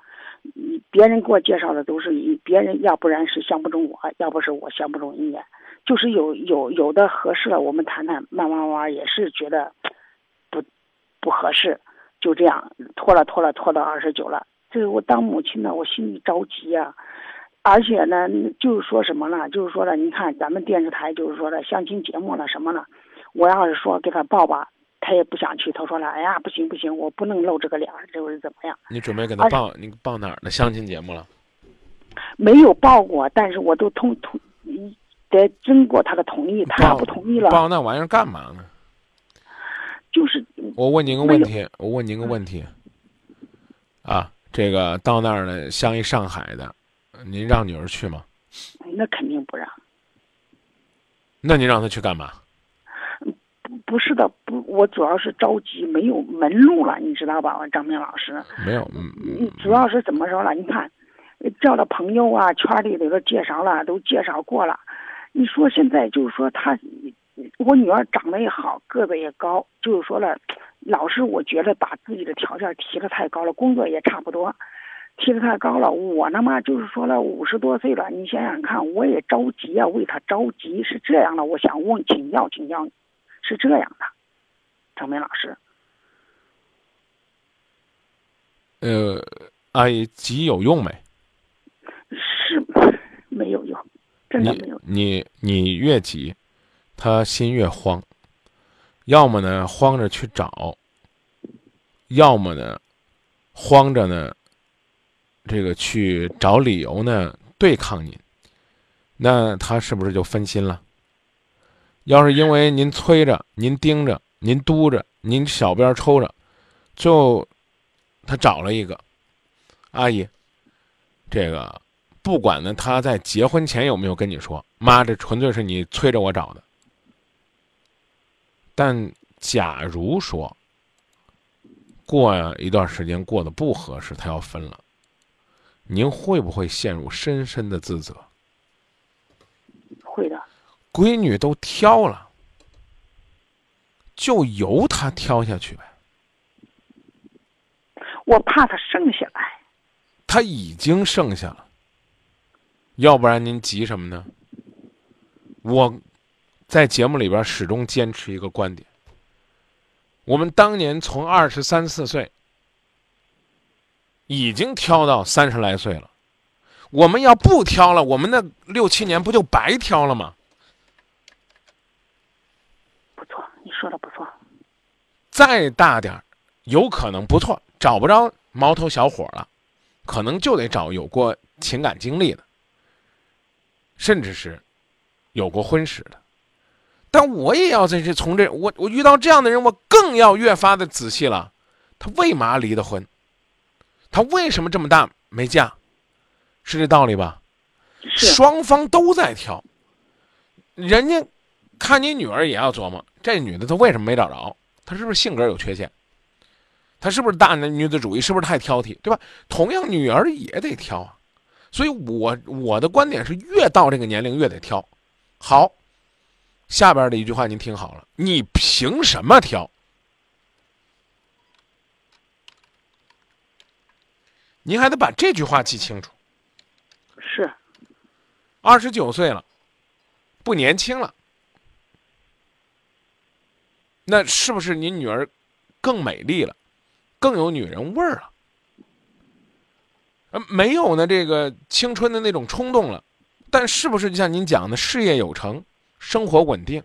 嗯别人给我介绍的都是你别人，要不然是相不中我，要不是我相不中人家。就是有有有的合适了，我们谈谈，慢慢慢慢也是觉得不不合适，就这样拖了拖了拖到二十九了。这个我当母亲的，我心里着急呀、而且呢，就是说什么呢？就是说了，你看咱们电视台就是说的相亲节目了什么了，我要是说给他报吧，他也不想去。他说了，哎呀，不行不行，我不能露这个脸儿，这是怎么样？你准备给他报你报哪儿的相亲节目了？没有报过，但是我都同同得经过他的同意，他不同意了，报那玩意儿干嘛呢？就是我问您个问题，我问您个问题，啊，这个到那儿呢，像一上海的，您让女儿去吗？那肯定不让。那您让她去干嘛？不是的，不，我主要是着急，没有门路了，你知道吧，张明老师？没有，主要是怎么说了？你看，叫了朋友啊，圈里头都介绍了，都介绍过了。你说现在就是说他，我女儿长得也好，个子也高，就是说了，老是我觉得把自己的条件提的太高了，工作也差不多，提的太高了。我呢嘛，就是说了，五十多岁了，你想想看，我也着急啊，为他着急是这样的。我想问请教请教你，是这样的，张明老师。呃，阿姨急有用没？是没有用，真的没有你你你越急，他心越慌，要么呢慌着去找，要么呢慌着呢，这个去找理由呢对抗您，那他是不是就分心了？要是因为您催着、您盯着、您督着、您小鞭抽着，就他找了一个。阿姨，这个不管呢他在结婚前有没有跟你说，妈，这纯粹是你催着我找的。但假如说过一段时间过得不合适，他要分了，您会不会陷入深深的自责？会的。闺女都挑了，就由她挑下去呗。我怕他剩下来。他已经剩下了，要不然您急什么呢？我在节目里边始终坚持一个观点：我们当年从二十三四岁已经挑到三十来岁了，我们要不挑了，我们那六七年不就白挑了吗？不错，你说的不错。再大点儿，有可能不错，找不着毛头小伙了，可能就得找有过情感经历的，甚至是有过婚史的。但我也要在这从这我我遇到这样的人，我更要越发的仔细了。他为嘛离的婚？他为什么这么大没嫁？是这道理吧？双方都在挑，人家看你女儿也要琢磨，这女的她为什么没找着？她是不是性格有缺陷？她是不是大男女子主义？是不是太挑剔？对吧？同样，女儿也得挑啊。所以我我的观点是，越到这个年龄越得挑。好，下边的一句话您听好了，你凭什么挑？您还得把这句话记清楚。是，二十九岁了，不年轻了，那是不是您女儿更美丽了，更有女人味儿了？呃，没有呢，这个青春的那种冲动了，但是不是就像您讲的，事业有成，生活稳定？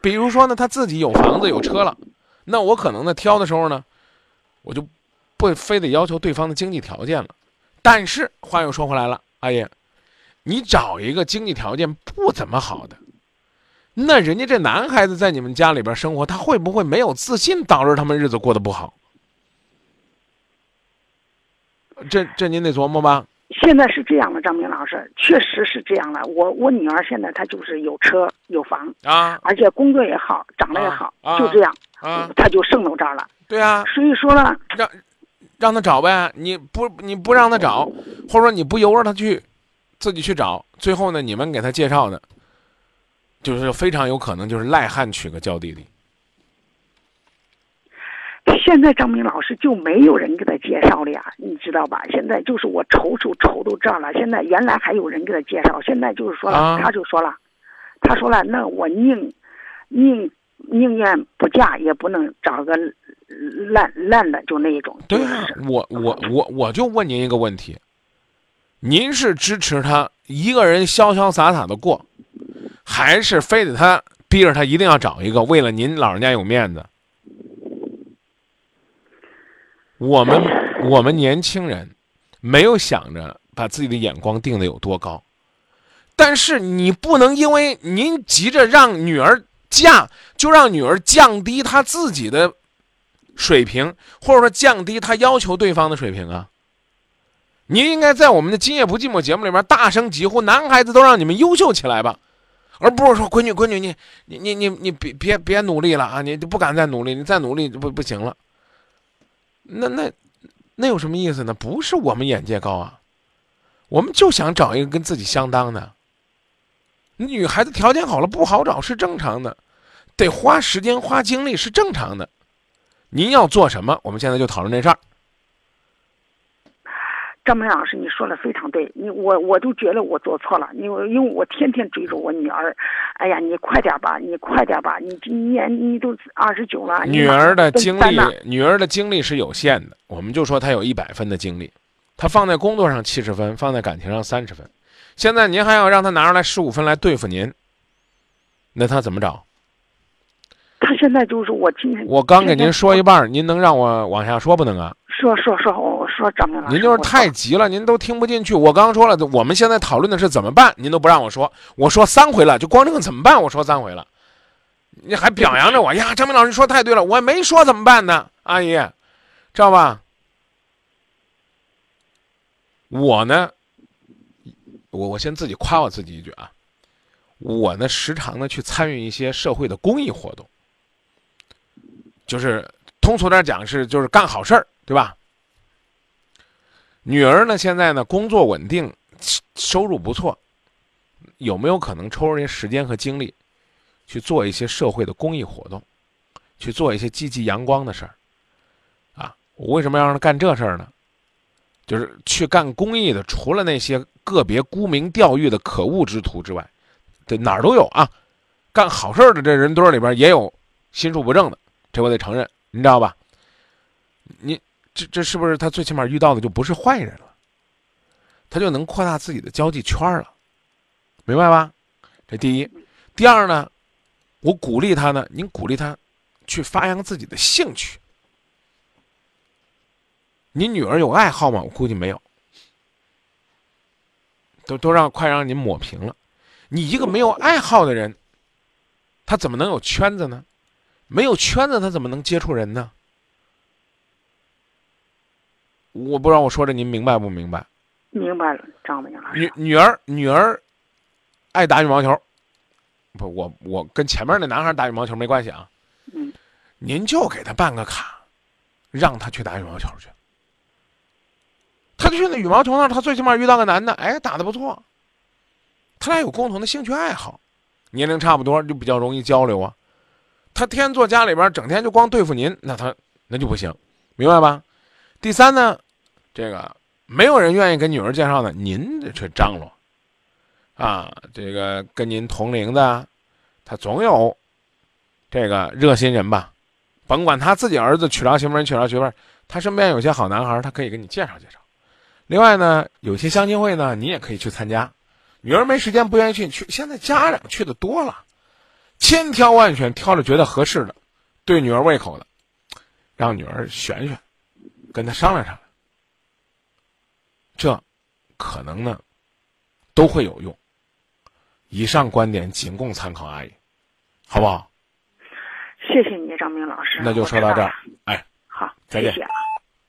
比如说呢，他自己有房子有车了，那我可能呢挑的时候呢，我就不非得要求对方的经济条件了。但是话又说回来了，阿姨，你找一个经济条件不怎么好的，那人家这男孩子在你们家里边生活，他会不会没有自信，导致他们日子过得不好？这这您得琢磨吧。现在是这样的，张明老师，确实是这样的。我我女儿现在她就是有车有房啊，而且工作也好，长得也好，啊就这样，啊，她就剩到这儿了。对啊，所以说呢，让让他找呗，你不你不让他找，或者说你不由着他去自己去找，最后呢，你们给他介绍的，就是非常有可能就是赖汉娶个娇弟弟。现在张明老师就没有人给他介绍了呀，你知道吧？现在就是我愁愁愁到这儿了。现在原来还有人给他介绍，现在就是说了，啊他就说了，他说了，那我宁宁宁愿不嫁，也不能找个烂烂的，就那一种。对啊，我我我我就问您一个问题，您是支持他一个人潇潇洒洒的过，还是非得他逼着他一定要找一个，为了您老人家有面子？我们我们年轻人没有想着把自己的眼光定的有多高，但是你不能因为您急着让女儿嫁，就让女儿降低她自己的水平，或者说降低她要求对方的水平啊。您应该在我们的《今夜不寂寞》节目里面大声疾呼：“男孩子都让你们优秀起来吧！”而不是说：“闺女，闺女，你你你你你别别别努力了啊！你不敢再努力，你再努力就不不行了。”那那那有什么意思呢？不是我们眼界高啊，我们就想找一个跟自己相当的。女孩子条件好了不好找是正常的，得花时间花精力是正常的。您要做什么？我们现在就讨论这事儿。张明老师，你说的非常对，你我我都觉得我做错了，因为因为我天天追着我女儿，哎呀，你快点吧，你快点吧，你今年你都二十九了，女儿的精力女儿的精力是有限的，我们就说她有一百分的精力，她放在工作上七十分，放在感情上三十分。现在您还要让她拿出来十五分来对付您，那她怎么找？她现在就是我今天我刚给您说一半，您能让我往下说不能啊？说说说，我说张明老师，您就是太急了，您都听不进去。我刚刚说了，我们现在讨论的是怎么办，您都不让我说，我说三回了，就光这个怎么办，我说三回了，你还表扬着我呀？张明老师你说太对了，我没说怎么办呢，阿姨，知道吧？我呢，我我先自己夸我自己一句啊，我呢时常呢去参与一些社会的公益活动，就是通俗点讲是就是干好事儿，对吧？女儿呢现在呢工作稳定，收入不错，有没有可能抽出些时间和精力，去做一些社会的公益活动，去做一些积极阳光的事儿？啊，我为什么要让她干这事儿呢？就是去干公益的，除了那些个别沽名钓誉的可恶之徒之外，这哪儿都有啊。干好事儿的这人堆里边也有心术不正的，这我得承认，你知道吧？你这这是不是他最起码遇到的就不是坏人了？他就能扩大自己的交际圈了，明白吧？这第一，第二呢，我鼓励他呢，您鼓励他去发扬自己的兴趣。你女儿有爱好吗？我估计没有，都都让快让您抹平了。你一个没有爱好的人，他怎么能有圈子呢？没有圈子，他怎么能接触人呢？我不知道我说的您明白不明白？明白了，张明老师女，女儿女儿爱打羽毛球，不，我我跟前面那男孩打羽毛球没关系啊。嗯，您就给他办个卡，让他去打羽毛球去。他去那羽毛球那儿，他最起码遇到个男的，哎，打的不错。他俩有共同的兴趣爱好，年龄差不多，就比较容易交流啊。他天天坐家里边，整天就光对付您，那他那就不行，明白吧？第三呢，这个没有人愿意跟女儿介绍的，您这却张罗，啊，这个跟您同龄的，他总有这个热心人吧？甭管他自己儿子娶着媳妇儿，娶着媳妇儿，他身边有些好男孩，他可以给你介绍介绍。另外呢，有些相亲会呢，你也可以去参加。女儿没时间不愿意去，去现在家长去的多了，千挑万选，挑着觉得合适的，对女儿胃口的，让女儿选选，跟他商量商量。这可能呢都会有用。以上观点仅供参考，阿姨，好不好？谢谢你，张明老师，那就说到这儿哎，好，再见谢谢。